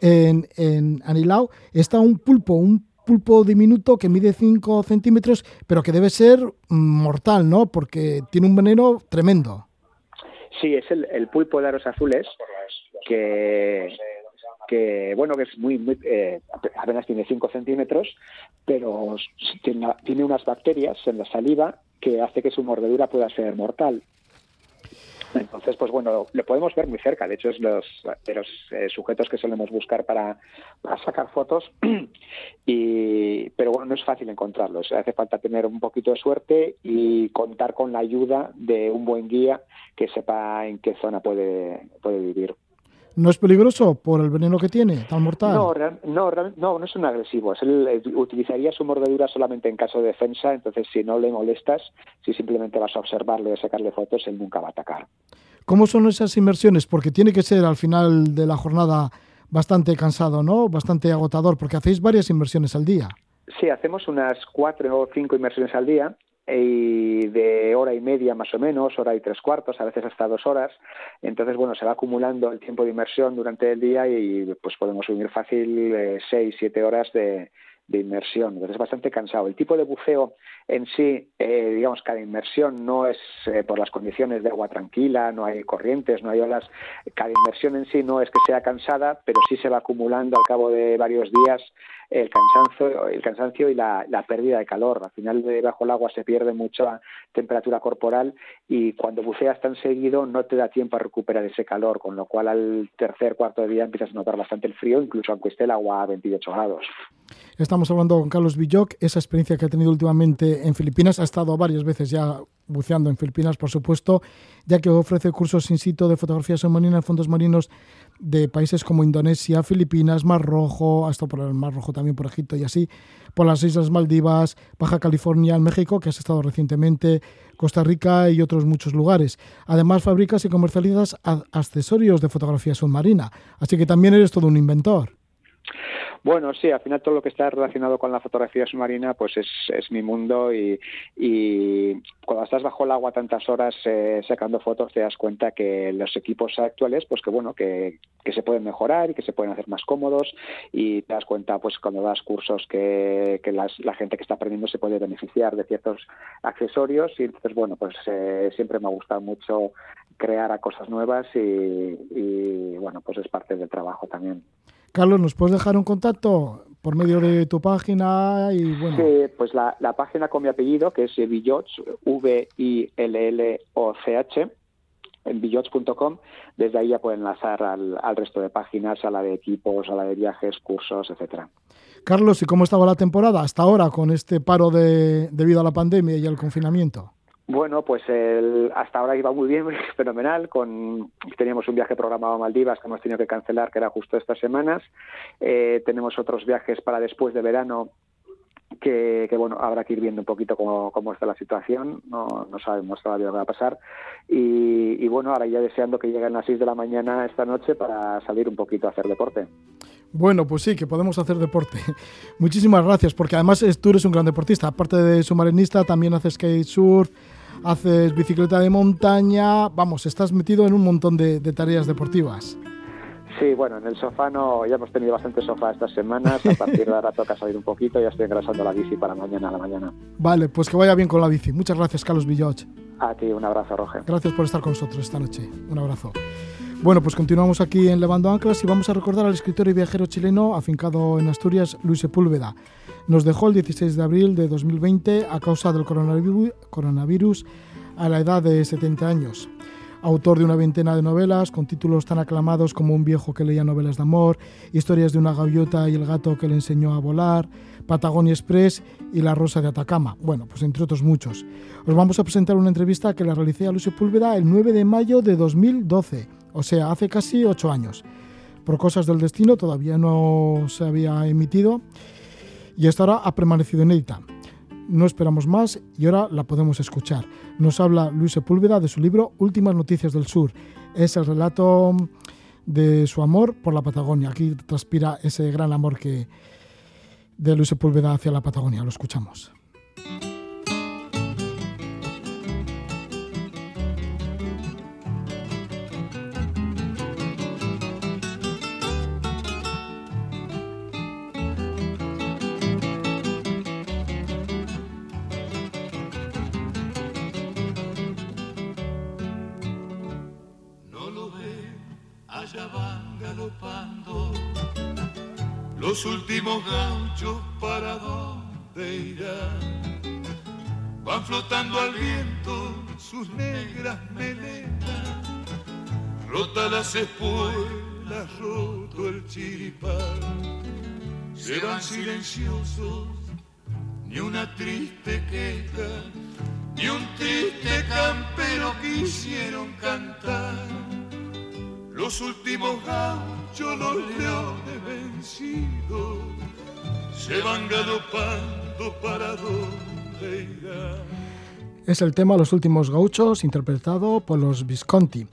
en, en Anilao, está un pulpo, un pulpo diminuto que mide 5 centímetros, pero que debe ser mortal, ¿no? Porque tiene un veneno tremendo. Sí, es el, pulpo de aros azules que, que bueno, que es muy, muy eh, apenas tiene 5 centímetros, pero tiene unas bacterias en la saliva que hace que su mordedura pueda ser mortal. Entonces, pues bueno, lo podemos ver muy cerca. De hecho, es los, de los eh, sujetos que solemos buscar para, sacar fotos. y, pero bueno, no es fácil encontrarlos. Hace falta tener un poquito de suerte y contar con la ayuda de un buen guía que sepa en qué zona puede, puede vivir. ¿No es peligroso por el veneno que tiene, tan mortal? No, no, no, no es un agresivo. Él eh, utilizaría su mordedura solamente en caso de defensa, entonces si no le molestas, si simplemente vas a observarle o sacarle fotos, él nunca va a atacar. ¿Cómo son esas inmersiones? Porque tiene que ser al final de la jornada bastante cansado, ¿no? Bastante agotador, porque hacéis varias inmersiones al día. Sí, hacemos unas cuatro o cinco inmersiones al día y de hora y media más o menos, hora y tres cuartos, a veces hasta dos horas. Entonces, bueno, se va acumulando el tiempo de inmersión durante el día y pues podemos unir fácil eh, seis, siete horas de, inmersión. Entonces es bastante cansado. El tipo de buceo en sí, eh, digamos, cada inmersión no es eh, por las condiciones de agua tranquila, no hay corrientes, no hay olas. Cada inmersión en sí no es que sea cansada, pero sí se va acumulando al cabo de varios días el cansancio, el cansancio y la, pérdida de calor. Al final, debajo del agua se pierde mucha temperatura corporal y cuando buceas tan seguido no te da tiempo a recuperar ese calor, con lo cual al tercer, cuarto de día empiezas a notar bastante el frío, incluso aunque esté el agua a 28 grados. Estamos hablando con Carlos Villoc, esa experiencia que ha tenido últimamente en Filipinas, ha estado varias veces ya buceando en Filipinas, por supuesto, ya que ofrece cursos in situ de fotografía submarina fondos marinos de países como Indonesia, Filipinas, Mar Rojo, hasta por el Mar Rojo también por Egipto y así, por las Islas Maldivas, Baja California, México, que has estado recientemente, Costa Rica y otros muchos lugares. Además, fabricas y comercializas accesorios de fotografía submarina, así que también eres todo un inventor. Bueno, sí, al final todo lo que está relacionado con la fotografía submarina pues es, es mi mundo y, cuando estás bajo el agua tantas horas eh, sacando fotos, te das cuenta que los equipos actuales, pues que bueno, que, se pueden mejorar y que se pueden hacer más cómodos y te das cuenta, pues cuando das cursos que, las, la gente que está aprendiendo se puede beneficiar de ciertos accesorios y entonces, bueno, pues eh, siempre me ha gustado mucho crear a cosas nuevas y bueno, pues es parte del trabajo también. Carlos, ¿nos puedes dejar un contacto por medio de tu página y bueno. Sí, pues la, la página con mi apellido, que es Villoch, V-I-L-L-O-C-H, en billots.com, desde ahí ya pueden enlazar al, al, resto de páginas, a la de equipos, a la de viajes, cursos, etcétera. Carlos, ¿y cómo estaba la temporada hasta ahora con este paro de, debido a la pandemia y el confinamiento? Bueno, pues el, hasta ahora iba muy bien, fenomenal. Con, teníamos un viaje programado a Maldivas que hemos tenido que cancelar, que era justo estas semanas. Eh, tenemos otros viajes para después de verano que, bueno, habrá que ir viendo un poquito cómo, cómo está la situación, no, no sabemos todavía lo que va a pasar. Y, bueno, ahora ya deseando que lleguen las 6 de la mañana esta noche para salir un poquito a hacer deporte. Bueno, pues sí, que podemos hacer deporte. Muchísimas gracias, porque además tú eres un gran deportista. Aparte de submarinista, también haces skate surf, haces bicicleta de montaña, vamos, estás metido en un montón de, tareas deportivas. Sí, bueno, en el sofá no, ya hemos tenido bastante sofá estas semanas, a partir de ahora toca salir un poquito, ya estoy engrasando la bici para mañana a la mañana. Vale, pues que vaya bien con la bici. Muchas gracias, Carlos Villoch. A ti, un abrazo, Roger. Gracias por estar con nosotros esta noche. Un abrazo. Bueno, pues continuamos aquí en Levando Anclas y vamos a recordar al escritor y viajero chileno afincado en Asturias, Luis Sepúlveda. Nos dejó el 16 de abril de 2020 a causa del coronavirus a la edad de 70 años. Autor de una veintena de novelas con títulos tan aclamados como Un viejo que leía novelas de amor, Historias de una gaviota y el gato que le enseñó a volar, Patagonia Express y La rosa de Atacama. Bueno, pues entre otros muchos. Os vamos a presentar una entrevista que la realicé a Luis Sepúlveda el 9 de mayo de 2012, o sea, hace casi ocho años. Por cosas del destino todavía no se había emitido y esta ahora ha permanecido inédita. No esperamos más y ahora la podemos escuchar. Nos habla Luis Sepúlveda de su libro Últimas Noticias del Sur. Es el relato de su amor por la Patagonia. Aquí transpira ese gran amor que de Luis Sepúlveda hacia la Patagonia. Lo escuchamos. Los últimos gauchos para dónde irán. Van flotando al viento sus negras melenas, rota las espuelas, roto el chiripán. Se van silenciosos, ni una triste queja, ni un triste campero quisieron cantar. Los últimos gauchos, los leones vencidos, se van galopando para donde irán. Es el tema Los últimos gauchos, interpretado por los Visconti.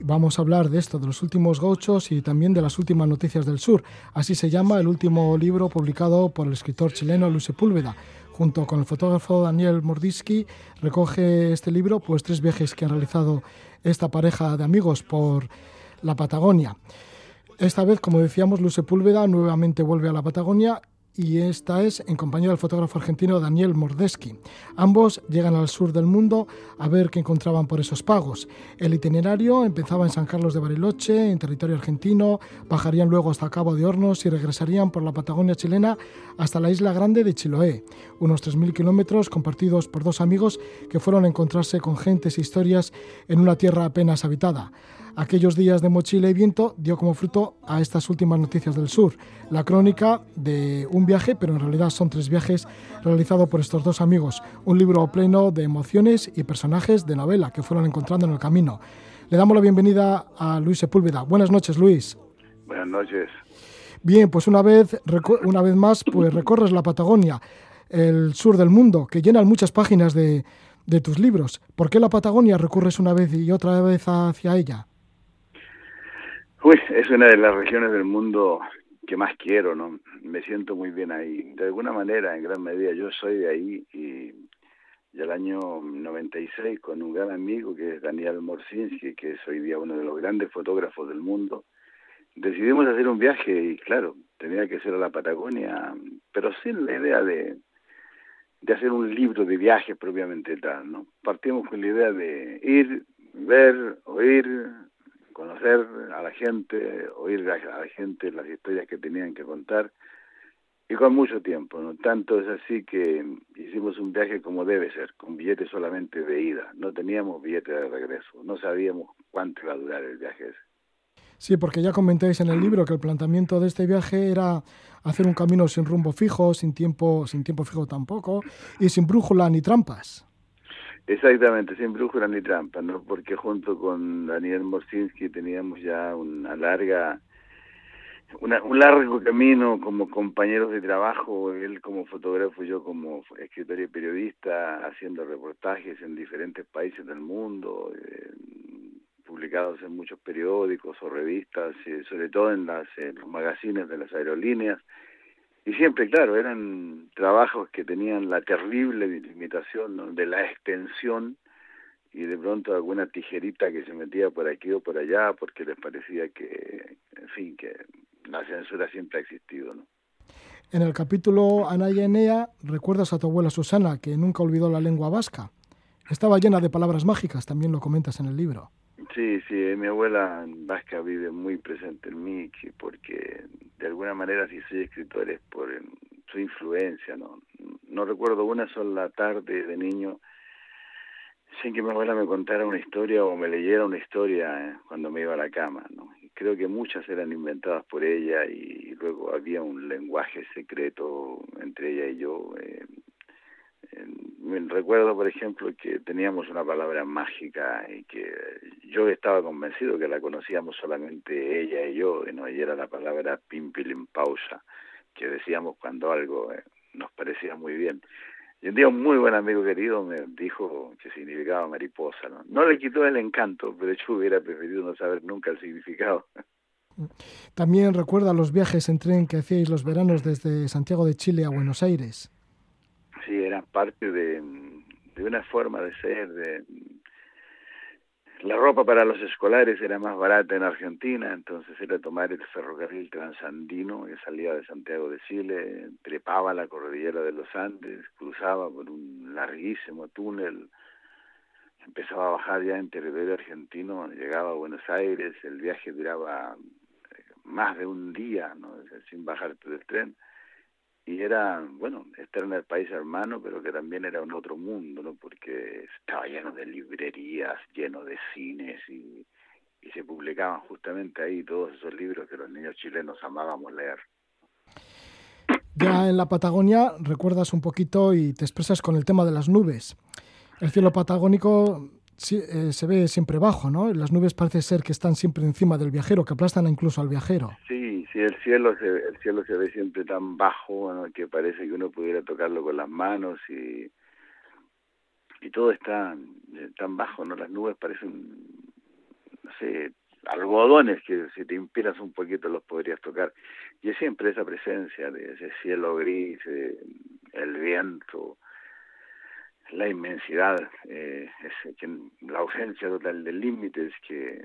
Vamos a hablar de esto, de los últimos gauchos y también de las últimas noticias del sur. Así se llama el último libro publicado por el escritor chileno Luis Sepúlveda. Junto con el fotógrafo Daniel Mordisky recoge este libro pues tres viajes que han realizado esta pareja de amigos por la Patagonia. Esta vez, como decíamos, Luis Sepúlveda nuevamente vuelve a la Patagonia y esta es en compañía del fotógrafo argentino Daniel Mordeschi. Ambos llegan al sur del mundo a ver qué encontraban por esos pagos. El itinerario empezaba en San Carlos de Bariloche, en territorio argentino, bajarían luego hasta Cabo de Hornos y regresarían por la Patagonia chilena hasta la isla grande de Chiloé, unos 3.000 kilómetros compartidos por dos amigos que fueron a encontrarse con gentes e historias en una tierra apenas habitada. Aquellos días de mochila y viento dio como fruto a estas últimas noticias del sur, la crónica de un viaje, pero en realidad son tres viajes realizados por estos dos amigos, un libro pleno de emociones y personajes de novela que fueron encontrando en el camino. Le damos la bienvenida a Luis Sepúlveda. Buenas noches, Luis. Buenas noches. Bien, pues una vez, una vez más, pues recorres la Patagonia, el sur del mundo, que llenan muchas páginas de, de tus libros. ¿Por qué la Patagonia recurres una vez y otra vez hacia ella? Es una de las regiones del mundo que más quiero, ¿no? Me siento muy bien ahí. De alguna manera, en gran medida, yo soy de ahí y y al año 96 con un gran amigo que es Daniel Morsinski, que es hoy día uno de los grandes fotógrafos del mundo, decidimos hacer un viaje y claro, tenía que ser a la Patagonia, pero sin la idea de, de hacer un libro de viajes propiamente tal, ¿no? Partimos con la idea de ir, ver, oír, conocer a la gente, oír a la gente las historias que tenían que contar y con mucho tiempo, ¿no? Tanto es así que hicimos un viaje como debe ser, con billetes solamente de ida, no teníamos billete de regreso, no sabíamos cuánto iba a durar el viaje ese. Sí, porque ya comentáis en el libro que el planteamiento de este viaje era hacer un camino sin rumbo fijo, sin tiempo, sin tiempo fijo tampoco, y sin brújula ni trampas. Exactamente, sin brújula ni trampas, ¿no? Porque junto con Daniel Morsinski teníamos ya una larga una, un largo camino como compañeros de trabajo, él como fotógrafo, yo como escritor y periodista, haciendo reportajes en diferentes países del mundo, eh, publicados en muchos periódicos o revistas, eh, sobre todo en, las, los magazines de las aerolíneas. Y siempre, claro, eran trabajos que tenían la terrible limitación de la extensión y de pronto alguna tijerita que se metía por aquí o por allá porque les parecía que, en fin, que la censura siempre ha existido, ¿no? En el capítulo Ana y Enea recuerdas a tu abuela Susana, que nunca olvidó la lengua vasca. Estaba llena de palabras mágicas, también lo comentas en el libro. Sí, sí, mi abuela vasca vive muy presente en mí, porque de alguna manera si soy escritor es por su influencia, ¿no? No recuerdo una sola tarde de niño sin que mi abuela me contara una historia o me leyera una historia eh, cuando me iba a la cama, ¿no? creo que muchas eran inventadas por ella y luego había un lenguaje secreto entre ella y yo. Eh, recuerdo, por ejemplo, que teníamos una palabra mágica y que yo estaba convencido que la conocíamos solamente ella y yo, ¿no? y era la palabra pimpilimpausa, que decíamos cuando algo eh, nos parecía muy bien. Y un día un muy buen amigo querido me dijo que significaba mariposa. ¿no? no le quitó el encanto, pero yo hubiera preferido no saber nunca el significado. También recuerda los viajes en tren que hacíais los veranos desde Santiago de Chile a Buenos Aires. Sí, era parte de, de una forma de ser, de, la ropa para los escolares era más barata en Argentina, entonces era tomar el ferrocarril transandino que salía de Santiago de Chile, trepaba la cordillera de los Andes, cruzaba por un larguísimo túnel, empezaba a bajar ya en territorio argentino, llegaba a Buenos Aires, el viaje duraba eh, más de un día, ¿no? sin bajarte del tren y era, bueno, estar en el país hermano, pero que también era un otro mundo, ¿no? Porque estaba lleno de librerías, lleno de cines y, y se publicaban justamente ahí todos esos libros que los niños chilenos amábamos leer. Ya en la Patagonia recuerdas un poquito y te expresas con el tema de las nubes. El cielo patagónico eh, se ve siempre bajo, ¿no? Las nubes parece ser que están siempre encima del viajero, que aplastan incluso al viajero. Sí, sí, el cielo se, el cielo se ve siempre tan bajo que parece que uno pudiera tocarlo con las manos y, y todo está eh, tan bajo, ¿no? Las nubes parecen, no sé, algodones que si te inspiras un poquito los podrías tocar. Y es siempre esa presencia de ese cielo gris, eh, el viento, la inmensidad, eh, es la ausencia total de límites que,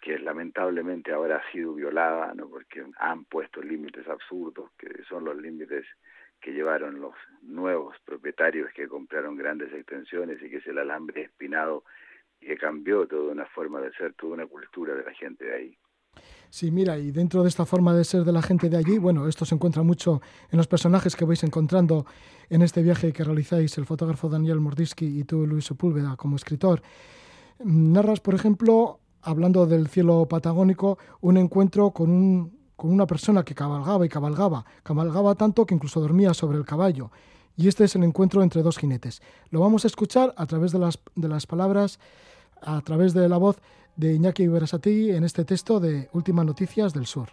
que lamentablemente ahora ha sido violada, ¿no? porque han puesto límites absurdos, que son los límites que llevaron los nuevos propietarios que compraron grandes extensiones y que es el alambre espinado y que cambió toda una forma de ser, toda una cultura de la gente de ahí. Sí, mira, y dentro de esta forma de ser de la gente de allí, bueno, esto se encuentra mucho en los personajes que vais encontrando en este viaje que realizáis el fotógrafo Daniel Mordisky y tú, Luis Sepúlveda, como escritor. Narras, por ejemplo, hablando del cielo patagónico, un encuentro con, un, con una persona que cabalgaba y cabalgaba, cabalgaba tanto que incluso dormía sobre el caballo. Y este es el encuentro entre dos jinetes. Lo vamos a escuchar a través de las, de las palabras, a través de la voz de Iñaki Berasategui en este texto de Últimas Noticias del Sur.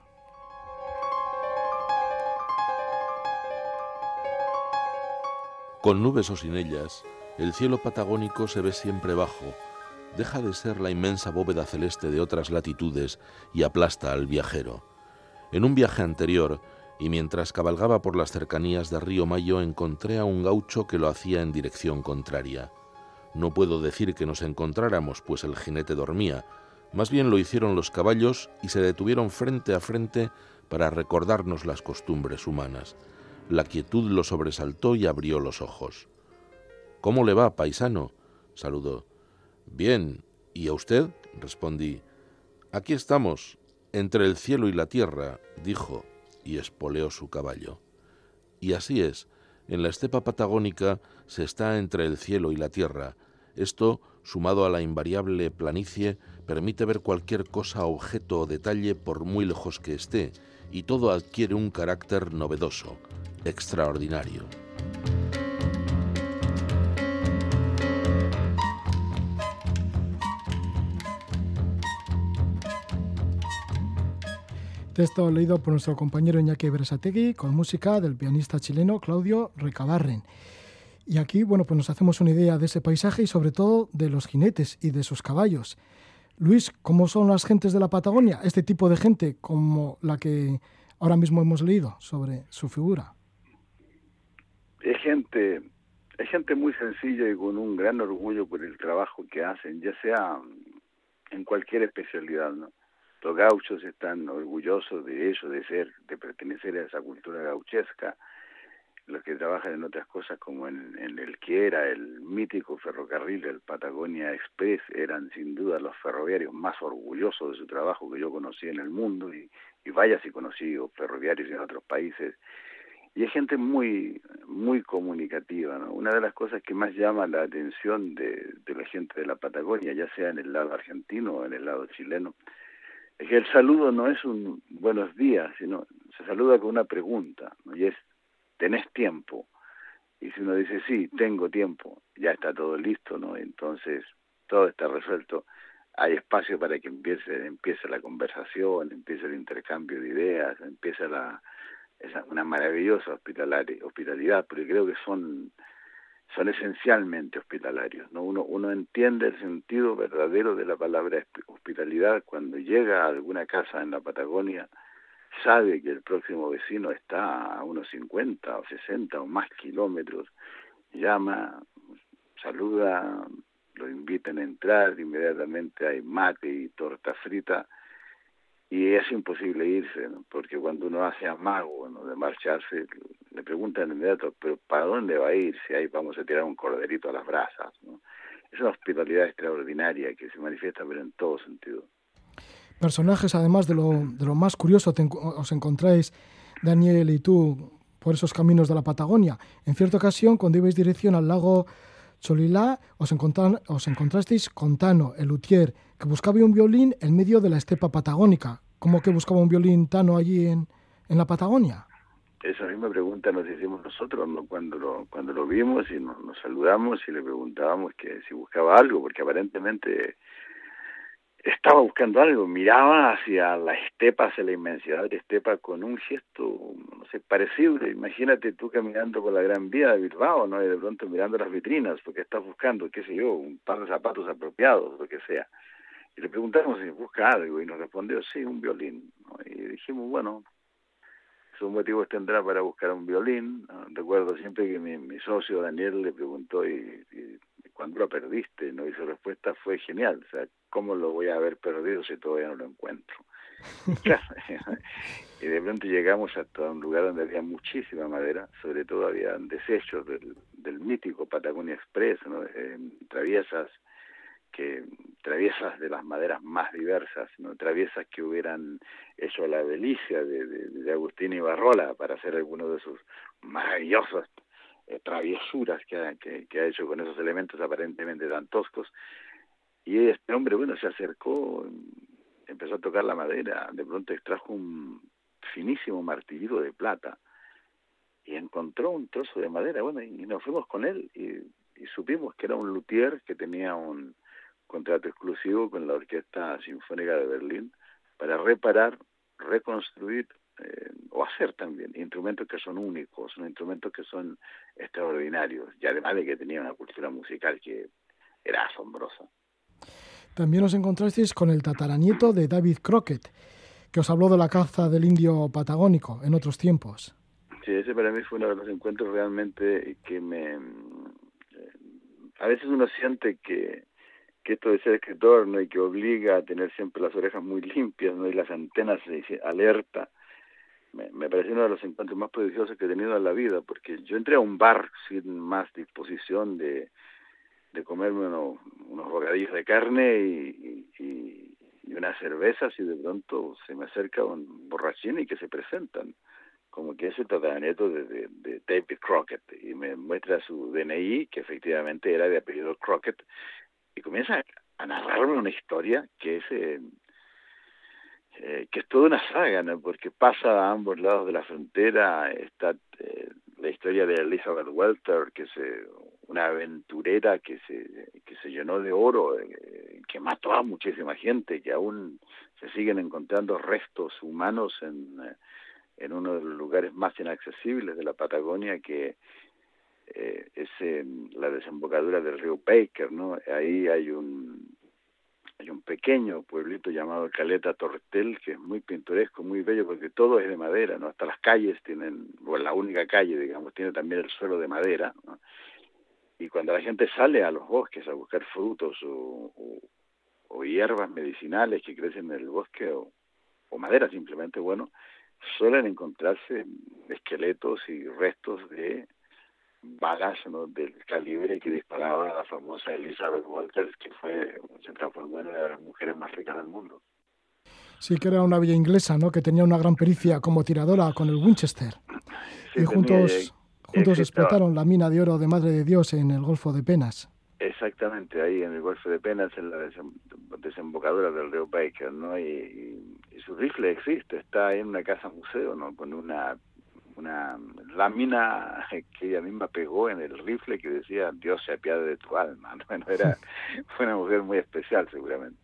Con nubes o sin ellas, el cielo patagónico se ve siempre bajo, deja de ser la inmensa bóveda celeste de otras latitudes y aplasta al viajero. En un viaje anterior, y mientras cabalgaba por las cercanías de Río Mayo encontré a un gaucho que lo hacía en dirección contraria. No puedo decir que nos encontráramos, pues el jinete dormía, más bien lo hicieron los caballos y se detuvieron frente a frente para recordarnos las costumbres humanas. La quietud lo sobresaltó y abrió los ojos. ¿Cómo le va, paisano? saludó. Bien. ¿Y a usted? respondí. Aquí estamos, entre el cielo y la tierra, dijo, y espoleó su caballo. Y así es, en la estepa patagónica se está entre el cielo y la tierra. Esto, sumado a la invariable planicie, permite ver cualquier cosa, objeto o detalle por muy lejos que esté, y todo adquiere un carácter novedoso, extraordinario. Texto leído por nuestro compañero Iñaki Beresategui con música del pianista chileno Claudio Recabarren. Y aquí, bueno, pues nos hacemos una idea de ese paisaje y sobre todo de los jinetes y de sus caballos. Luis, ¿cómo son las gentes de la Patagonia? Este tipo de gente como la que ahora mismo hemos leído sobre su figura. Es gente, es gente muy sencilla y con un gran orgullo por el trabajo que hacen, ya sea en cualquier especialidad. Los gauchos están orgullosos de eso, de ser, de pertenecer a esa cultura gauchesca. Los que trabajan en otras cosas como en, el que era el mítico ferrocarril, el Patagonia Express, eran sin duda los ferroviarios más orgullosos de su trabajo que yo conocí en el mundo y, y vaya si conocí ferroviarios en otros países y es gente muy muy comunicativa ¿no? una de las cosas que más llama la atención de, la gente de la Patagonia ya sea en el lado argentino o en el lado chileno es que el saludo no es un buenos días, sino se saluda con una pregunta, y es, ¿tenés tiempo? Y si uno dice, sí, tengo tiempo, ya está todo listo, ¿no? Entonces, todo está resuelto. Hay espacio para que empiece, empiece la conversación, empiece el intercambio de ideas, empieza la, esa, una maravillosa hospitalidad, porque creo que son son esencialmente hospitalarios. ¿no? Uno, uno entiende el sentido verdadero de la palabra hospitalidad cuando llega a alguna casa en la Patagonia, sabe que el próximo vecino está a unos 50 o 60 o más kilómetros, llama, saluda, lo invitan a entrar, inmediatamente hay mate y torta frita, y es imposible irse, ¿no? porque cuando uno hace amago de marcharse, le preguntan inmediato, pero ¿para dónde va a ir si ahí vamos a tirar un corderito a las brasas? Es una hospitalidad extraordinaria que se manifiesta pero en todo sentido. Personajes, además de lo, de lo más curioso, te, os encontráis, Daniel y tú, por esos caminos de la Patagonia. En cierta ocasión, cuando ibais dirección al lago Cholilá, os, os encontrasteis con Tano, el luthier, que buscaba un violín en medio de la estepa patagónica. ¿Cómo que buscaba un violín Tano allí en, en la Patagonia? Esa misma pregunta nos hicimos nosotros ¿no? cuando, lo, cuando lo vimos y nos, nos saludamos y le preguntábamos que si buscaba algo, porque aparentemente estaba buscando algo, miraba hacia la estepa, hacia la inmensidad de la estepa con un gesto, no sé, parecido. Imagínate tú caminando por la Gran Vía de Bilbao, ¿no? Y de pronto mirando las vitrinas, porque estás buscando, qué sé yo, un par de zapatos apropiados, lo que sea. Y le preguntamos si busca algo, y nos respondió, sí, un violín. ¿no? Y dijimos, bueno, sus motivos tendrá para buscar un violín. Recuerdo siempre que mi, mi socio Daniel le preguntó, y, y cuando lo perdiste? ¿no? Y su respuesta fue genial. O sea, ¿cómo lo voy a haber perdido si todavía no lo encuentro? y de pronto llegamos hasta un lugar donde había muchísima madera, sobre todo había desechos del, del mítico Patagonia Express, ¿no? eh, traviesas que traviesas de las maderas más diversas, no traviesas que hubieran hecho la delicia de, de, de Agustín Ibarrola para hacer alguno de sus maravillosos eh, traviesuras que ha, que, ha hecho con esos elementos aparentemente tan toscos. Y este hombre, bueno, se acercó, empezó a tocar la madera, de pronto extrajo un finísimo martillito de plata y encontró un trozo de madera, bueno, y nos fuimos con él y supimos que era un luthier que tenía un contrato exclusivo con la Orquesta Sinfónica de Berlín para reparar, reconstruir eh, o hacer también instrumentos que son únicos, son instrumentos que son extraordinarios, y además de que tenía una cultura musical que era asombrosa. También os encontrasteis con el tataranieto de David Crockett, que os habló de la caza del indio patagónico en otros tiempos. Sí, ese para mí fue uno de los encuentros realmente que me... eh, A veces uno siente que, que esto de ser escritor, ¿no? Y que obliga a tener siempre las orejas muy limpias, ¿no? Y las antenas alerta. Me, me pareció uno de los encuentros más prodigiosos que he tenido en la vida, porque yo entré a un bar sin más disposición de, de comerme uno- unos bocadillos de carne y, y, y- unas cervezas y de pronto se me acerca un borrachín y que se presentan como que es el tataranieto de, de, de David Crockett y me muestra su DNI que efectivamente era de apellido Crockett y comienza a narrarme una historia que es eh, eh, que es toda una saga, ¿no? porque pasa a ambos lados de la frontera, está eh, la historia de Elizabeth Welter, que es eh, una aventurera que se, que se llenó de oro, eh, que mató a muchísima gente, que aún se siguen encontrando restos humanos en, eh, en uno de los lugares más inaccesibles de la Patagonia, que es la desembocadura del río Baker, ¿no? Ahí hay un hay un pequeño pueblito llamado Caleta Tortel que es muy pintoresco, muy bello porque todo es de madera, ¿no? Hasta las calles tienen, o la única calle, digamos, tiene también el suelo de madera. Y cuando la gente sale a los bosques a buscar frutos o hierbas medicinales que crecen en el bosque o, o madera simplemente, bueno, suelen encontrarse esqueletos y restos de balas ¿no? del calibre que disparaba la famosa Elizabeth Walters, que fue, se transformó en una de las mujeres más ricas del mundo. Sí, que era una villa inglesa, ¿no? Que tenía una gran pericia como tiradora con el Winchester. Sí, y juntos, juntos explotaron la mina de oro de Madre de Dios en el Golfo de Penas. Exactamente, ahí en el Golfo de Penas, en la desem- desembocadura del río Baker, ¿no? Y, y- y su rifle existe, está en una casa museo, ¿no? Con una una lámina que ella misma pegó en el rifle que decía Dios se apiade de tu alma. ¿no? Bueno, era fue una mujer muy especial seguramente.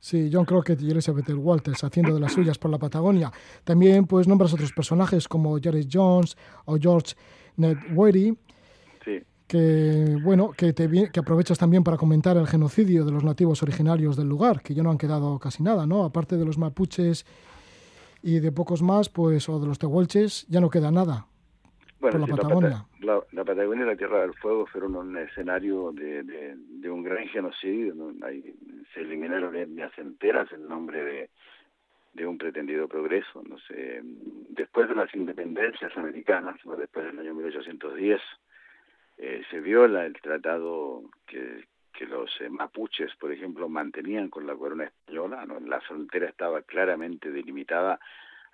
Sí, John Crockett y Elizabeth Walters haciendo de las suyas por la Patagonia. También pues nombras otros personajes como Jared Jones o George Nedwery, Sí. que bueno, que te que aprovechas también para comentar el genocidio de los nativos originarios del lugar, que ya no han quedado casi nada, ¿no? Aparte de los mapuches y de pocos más, pues o de los tehuelches, ya no queda nada. Bueno, por la sí, Patagonia. la, la Patagonia y la Tierra del Fuego fueron un escenario de, de, de un gran genocidio. ¿no? Ahí se eliminaron etnias enteras en nombre de, de un pretendido progreso. No sé, después de las independencias americanas, después del año 1810, eh, se viola el tratado que, que los eh, mapuches, por ejemplo, mantenían con la corona española. ¿no? La frontera estaba claramente delimitada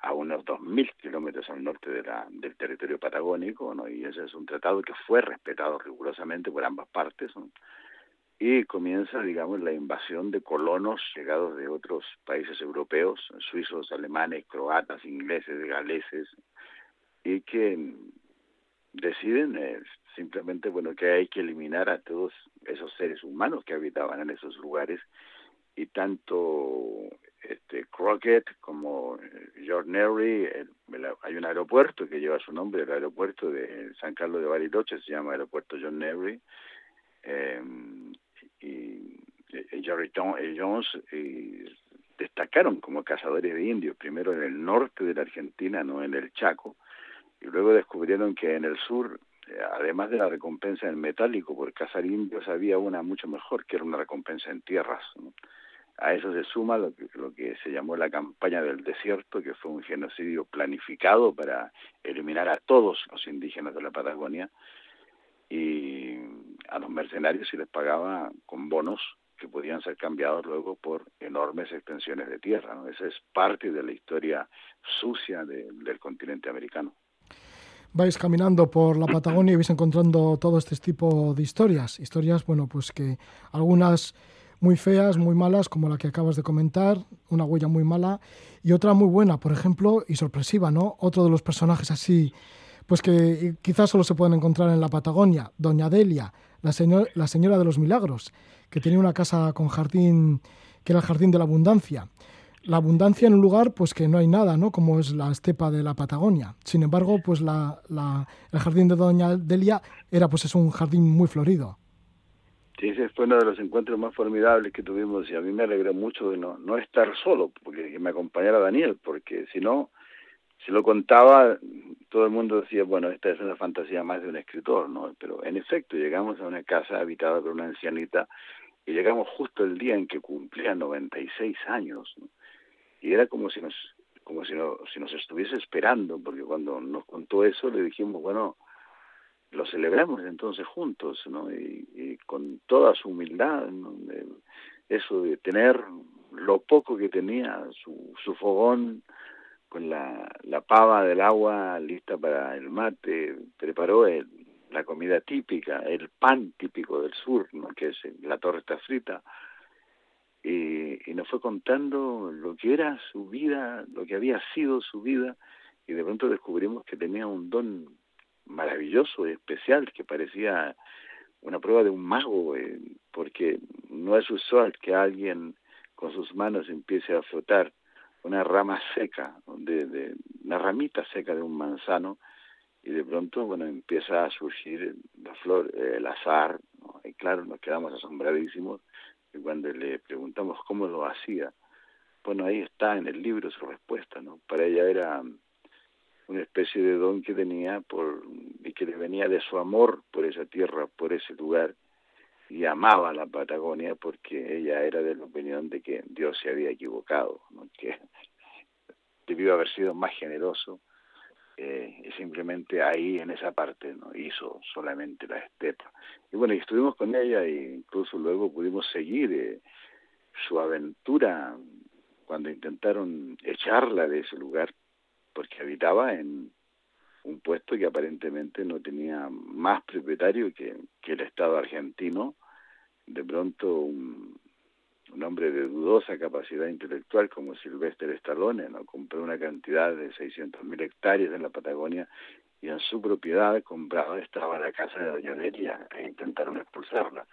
a unos 2.000 kilómetros al norte de la, del territorio patagónico, ¿no? y ese es un tratado que fue respetado rigurosamente por ambas partes, ¿no? y comienza, digamos, la invasión de colonos llegados de otros países europeos, suizos, alemanes, croatas, ingleses, galeses, y que deciden eh, simplemente, bueno, que hay que eliminar a todos esos seres humanos que habitaban en esos lugares, y tanto este Crockett como eh, George Nery, hay un aeropuerto que lleva su nombre, el aeropuerto de San Carlos de Bariloche se llama aeropuerto John Nery, eh, y, y Ton- eh, Jones y destacaron como cazadores de indios, primero en el norte de la Argentina, no en el Chaco, y luego descubrieron que en el sur, además de la recompensa en metálico por cazar indios, había una mucho mejor, que era una recompensa en tierras. A eso se suma lo que, lo que se llamó la campaña del desierto, que fue un genocidio planificado para eliminar a todos los indígenas de la Patagonia y a los mercenarios se les pagaba con bonos que podían ser cambiados luego por enormes extensiones de tierra. ¿no? Esa es parte de la historia sucia de- del continente americano. Vais caminando por la Patagonia y vais encontrando todo este tipo de historias. Historias, bueno, pues que algunas muy feas, muy malas, como la que acabas de comentar, una huella muy mala, y otra muy buena, por ejemplo, y sorpresiva, ¿no? Otro de los personajes así, pues que quizás solo se pueden encontrar en la Patagonia, Doña Delia, la, señor- la señora de los milagros, que tenía una casa con jardín, que era el jardín de la abundancia la abundancia en un lugar pues que no hay nada, ¿no? Como es la estepa de la Patagonia. Sin embargo, pues la, la- el jardín de Doña Delia era pues es un jardín muy florido. Sí, ese fue uno de los encuentros más formidables que tuvimos y a mí me alegró mucho de no, no estar solo, porque que me acompañara Daniel, porque si no, si lo contaba, todo el mundo decía, bueno, esta es una fantasía más de un escritor, ¿no? Pero en efecto, llegamos a una casa habitada por una ancianita y llegamos justo el día en que cumplía 96 años, ¿no? Y era como si nos como si, no, si nos estuviese esperando, porque cuando nos contó eso le dijimos, bueno, lo celebramos entonces juntos, ¿no? Y, con toda su humildad, eso de tener lo poco que tenía, su, su fogón con la, la pava del agua lista para el mate, preparó el, la comida típica, el pan típico del sur, ¿no? que es la torta frita, y, y nos fue contando lo que era su vida, lo que había sido su vida, y de pronto descubrimos que tenía un don maravilloso especial que parecía una prueba de un mago, eh, porque no es usual que alguien con sus manos empiece a flotar una rama seca, de, de, una ramita seca de un manzano, y de pronto, bueno, empieza a surgir la flor, eh, el azar, y claro, nos quedamos asombradísimos, y cuando le preguntamos cómo lo hacía, bueno, ahí está en el libro su respuesta, ¿no? Para ella era una especie de don que tenía por, y que le venía de su amor por esa tierra, por ese lugar, y amaba la Patagonia porque ella era de la opinión de que Dios se había equivocado, ¿no? que debió haber sido más generoso eh, y simplemente ahí en esa parte no hizo solamente la estepa. Y bueno, y estuvimos con ella e incluso luego pudimos seguir eh, su aventura cuando intentaron echarla de ese lugar porque habitaba en un puesto que aparentemente no tenía más propietario que, que el Estado argentino. De pronto un, un hombre de dudosa capacidad intelectual como Silvestre Stallone ¿no? compró una cantidad de 600.000 hectáreas en la Patagonia y en su propiedad comprada estaba la casa de Doña Delia e intentaron expulsarla.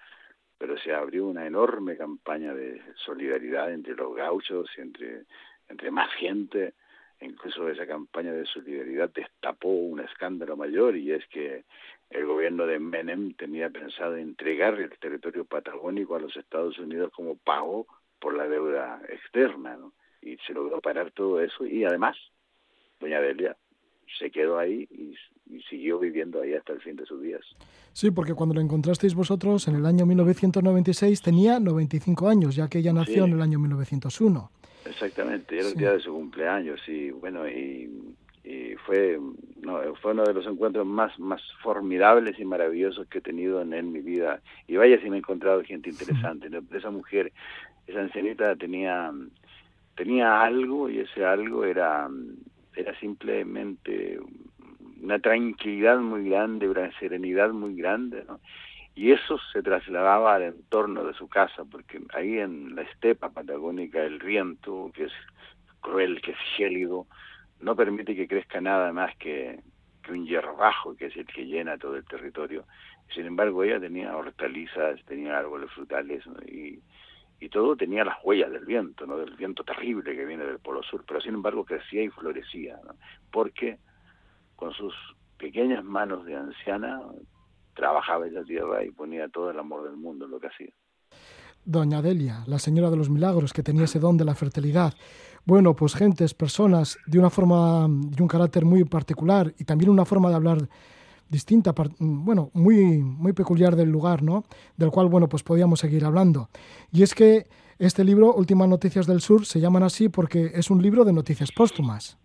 Pero se abrió una enorme campaña de solidaridad entre los gauchos y entre, entre más gente incluso esa campaña de solidaridad destapó un escándalo mayor y es que el gobierno de Menem tenía pensado entregar el territorio patagónico a los Estados Unidos como pago por la deuda externa, ¿no? Y se logró parar todo eso y además, doña Delia se quedó ahí y, y, siguió viviendo ahí hasta el fin de sus días. Sí, porque cuando lo encontrasteis vosotros en el año 1996 tenía 95 años, ya que ella nació sí. en el año 1901. Exactamente, era el día de su cumpleaños y bueno, y, y fue, no, fue uno de los encuentros más, más formidables y maravillosos que he tenido en, mi vida. Y vaya si me he encontrado gente interesante. Esa mujer, esa ancianita tenía, tenía algo y ese algo era, era simplemente una tranquilidad muy grande, una serenidad muy grande, ¿no? y eso se trasladaba al entorno de su casa, porque ahí en la estepa patagónica el viento, que es cruel, que es gélido, no permite que crezca nada más que, un hierbajo, que es el que llena todo el territorio. Sin embargo, ella tenía hortalizas, tenía árboles frutales y, todo tenía las huellas del viento, ¿no? del viento terrible que viene del Polo Sur, pero sin embargo crecía y florecía, porque con sus pequeñas manos de anciana trabajaba esa tierra y ponía todo el amor del mundo en lo que hacía. Doña Delia, la señora de los milagros, que tenía ese don de la fertilidad. Bueno, pues gentes, personas de una forma y un carácter muy particular y también una forma de hablar distinta, bueno, muy, muy peculiar del lugar, ¿no? Del cual, bueno, pues podíamos seguir hablando. Y es que este libro, Últimas Noticias del Sur, se llaman así porque es un libro de noticias póstumas.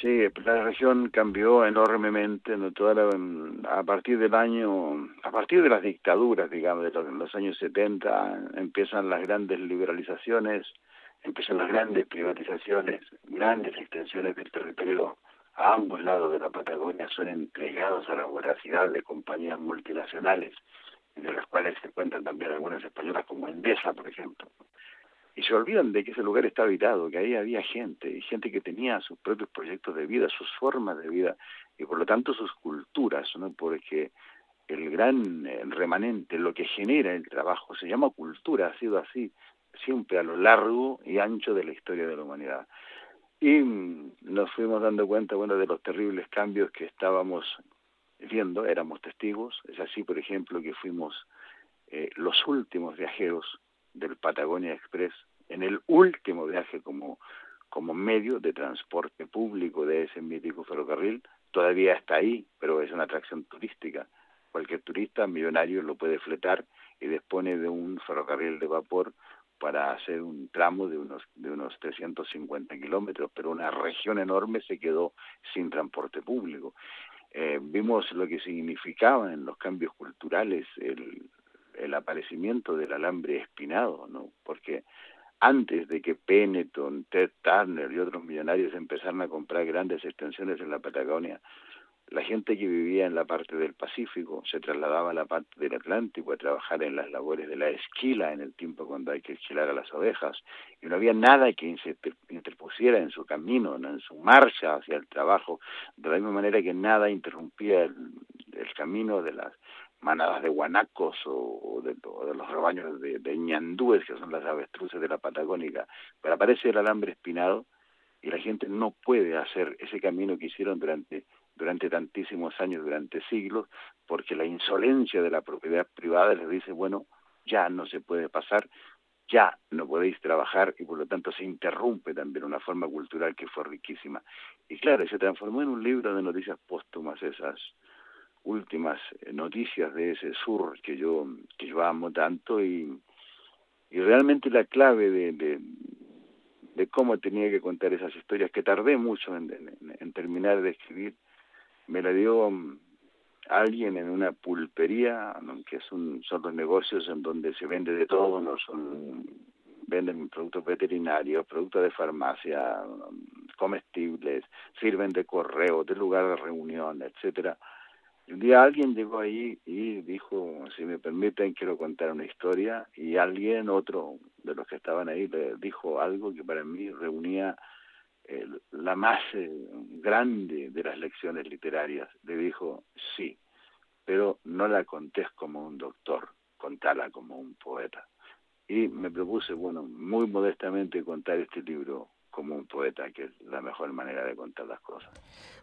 Sí, la región cambió enormemente, a partir del año, a partir de las dictaduras, digamos, de los, los, años 70, empiezan las grandes liberalizaciones, empiezan las grandes privatizaciones, grandes extensiones del territorio a ambos lados de la Patagonia son entregados a la voracidad de compañías multinacionales, de las cuales se encuentran también algunas españolas como Endesa, por ejemplo y se olvidan de que ese lugar está habitado, que ahí había gente, y gente que tenía sus propios proyectos de vida, sus formas de vida, y por lo tanto sus culturas, ¿no? porque el gran remanente, lo que genera el trabajo, se llama cultura, ha sido así siempre a lo largo y ancho de la historia de la humanidad. Y nos fuimos dando cuenta, bueno, de los terribles cambios que estábamos viendo, éramos testigos, es así, por ejemplo, que fuimos eh, los últimos viajeros del Patagonia Express en el último viaje como, como medio de transporte público de ese mítico ferrocarril. Todavía está ahí, pero es una atracción turística. Cualquier turista millonario lo puede fletar y dispone de un ferrocarril de vapor para hacer un tramo de unos de unos 350 kilómetros, pero una región enorme se quedó sin transporte público. Eh, vimos lo que significaba en los cambios culturales el, el aparecimiento del alambre espinado, ¿no? Porque antes de que Penetton, Ted Turner y otros millonarios empezaran a comprar grandes extensiones en la Patagonia, la gente que vivía en la parte del Pacífico se trasladaba a la parte del Atlántico a trabajar en las labores de la esquila en el tiempo cuando hay que esquilar a las ovejas y no había nada que interpusiera en su camino, en su marcha hacia el trabajo, de la misma manera que nada interrumpía el, el camino de las manadas de guanacos o, de, los rebaños de, de, ñandúes, que son las avestruces de la Patagónica. Pero aparece el alambre espinado y la gente no puede hacer ese camino que hicieron durante, durante tantísimos años, durante siglos, porque la insolencia de la propiedad privada les dice, bueno, ya no se puede pasar, ya no podéis trabajar y por lo tanto se interrumpe también una forma cultural que fue riquísima. Y claro, se transformó en un libro de noticias póstumas esas, últimas eh, noticias de ese sur que yo que yo amo tanto y, y realmente la clave de, de, cómo tenía que contar esas historias que tardé mucho en terminar de escribir me la dio um, alguien en una pulpería que es un, son los negocios en donde se vende de todo no son venden productos veterinarios productos de farmacia comestibles sirven de correo de lugar de reunión etcétera. Un día alguien llegó ahí y dijo, si me permiten, quiero contar una historia, y alguien, otro de los que estaban ahí, le dijo algo que para mí reunía la más eh, grande de las lecciones literarias. Le dijo, sí, pero no la contés como un doctor, contala como un poeta. Y me propuse, bueno, muy modestamente contar este libro como un poeta, que es la mejor manera de contar las cosas.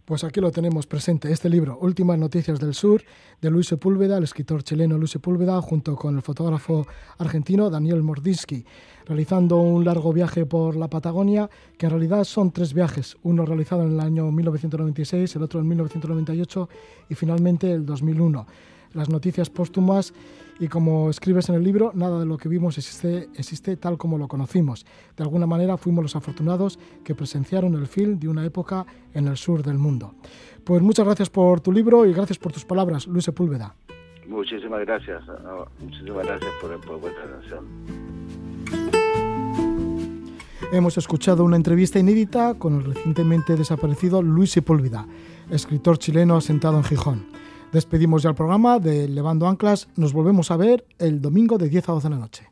Pues aquí lo tenemos presente, este libro, Últimas Noticias del Sur, de Luis Sepúlveda, el escritor chileno Luis Sepúlveda, junto con el fotógrafo argentino Daniel Mordinsky, realizando un largo viaje por la Patagonia, que en realidad son tres viajes, uno realizado en el año 1996, el otro en 1998 y finalmente el 2001 las noticias póstumas y como escribes en el libro, nada de lo que vimos existe, existe tal como lo conocimos. De alguna manera fuimos los afortunados que presenciaron el film de una época en el sur del mundo. Pues muchas gracias por tu libro y gracias por tus palabras, Luis Sepúlveda. Muchísimas gracias, muchísimas gracias por, por vuestra atención. Hemos escuchado una entrevista inédita con el recientemente desaparecido Luis Sepúlveda, escritor chileno asentado en Gijón. Despedimos ya el programa de Levando Anclas. Nos volvemos a ver el domingo de 10 a 12 de la noche.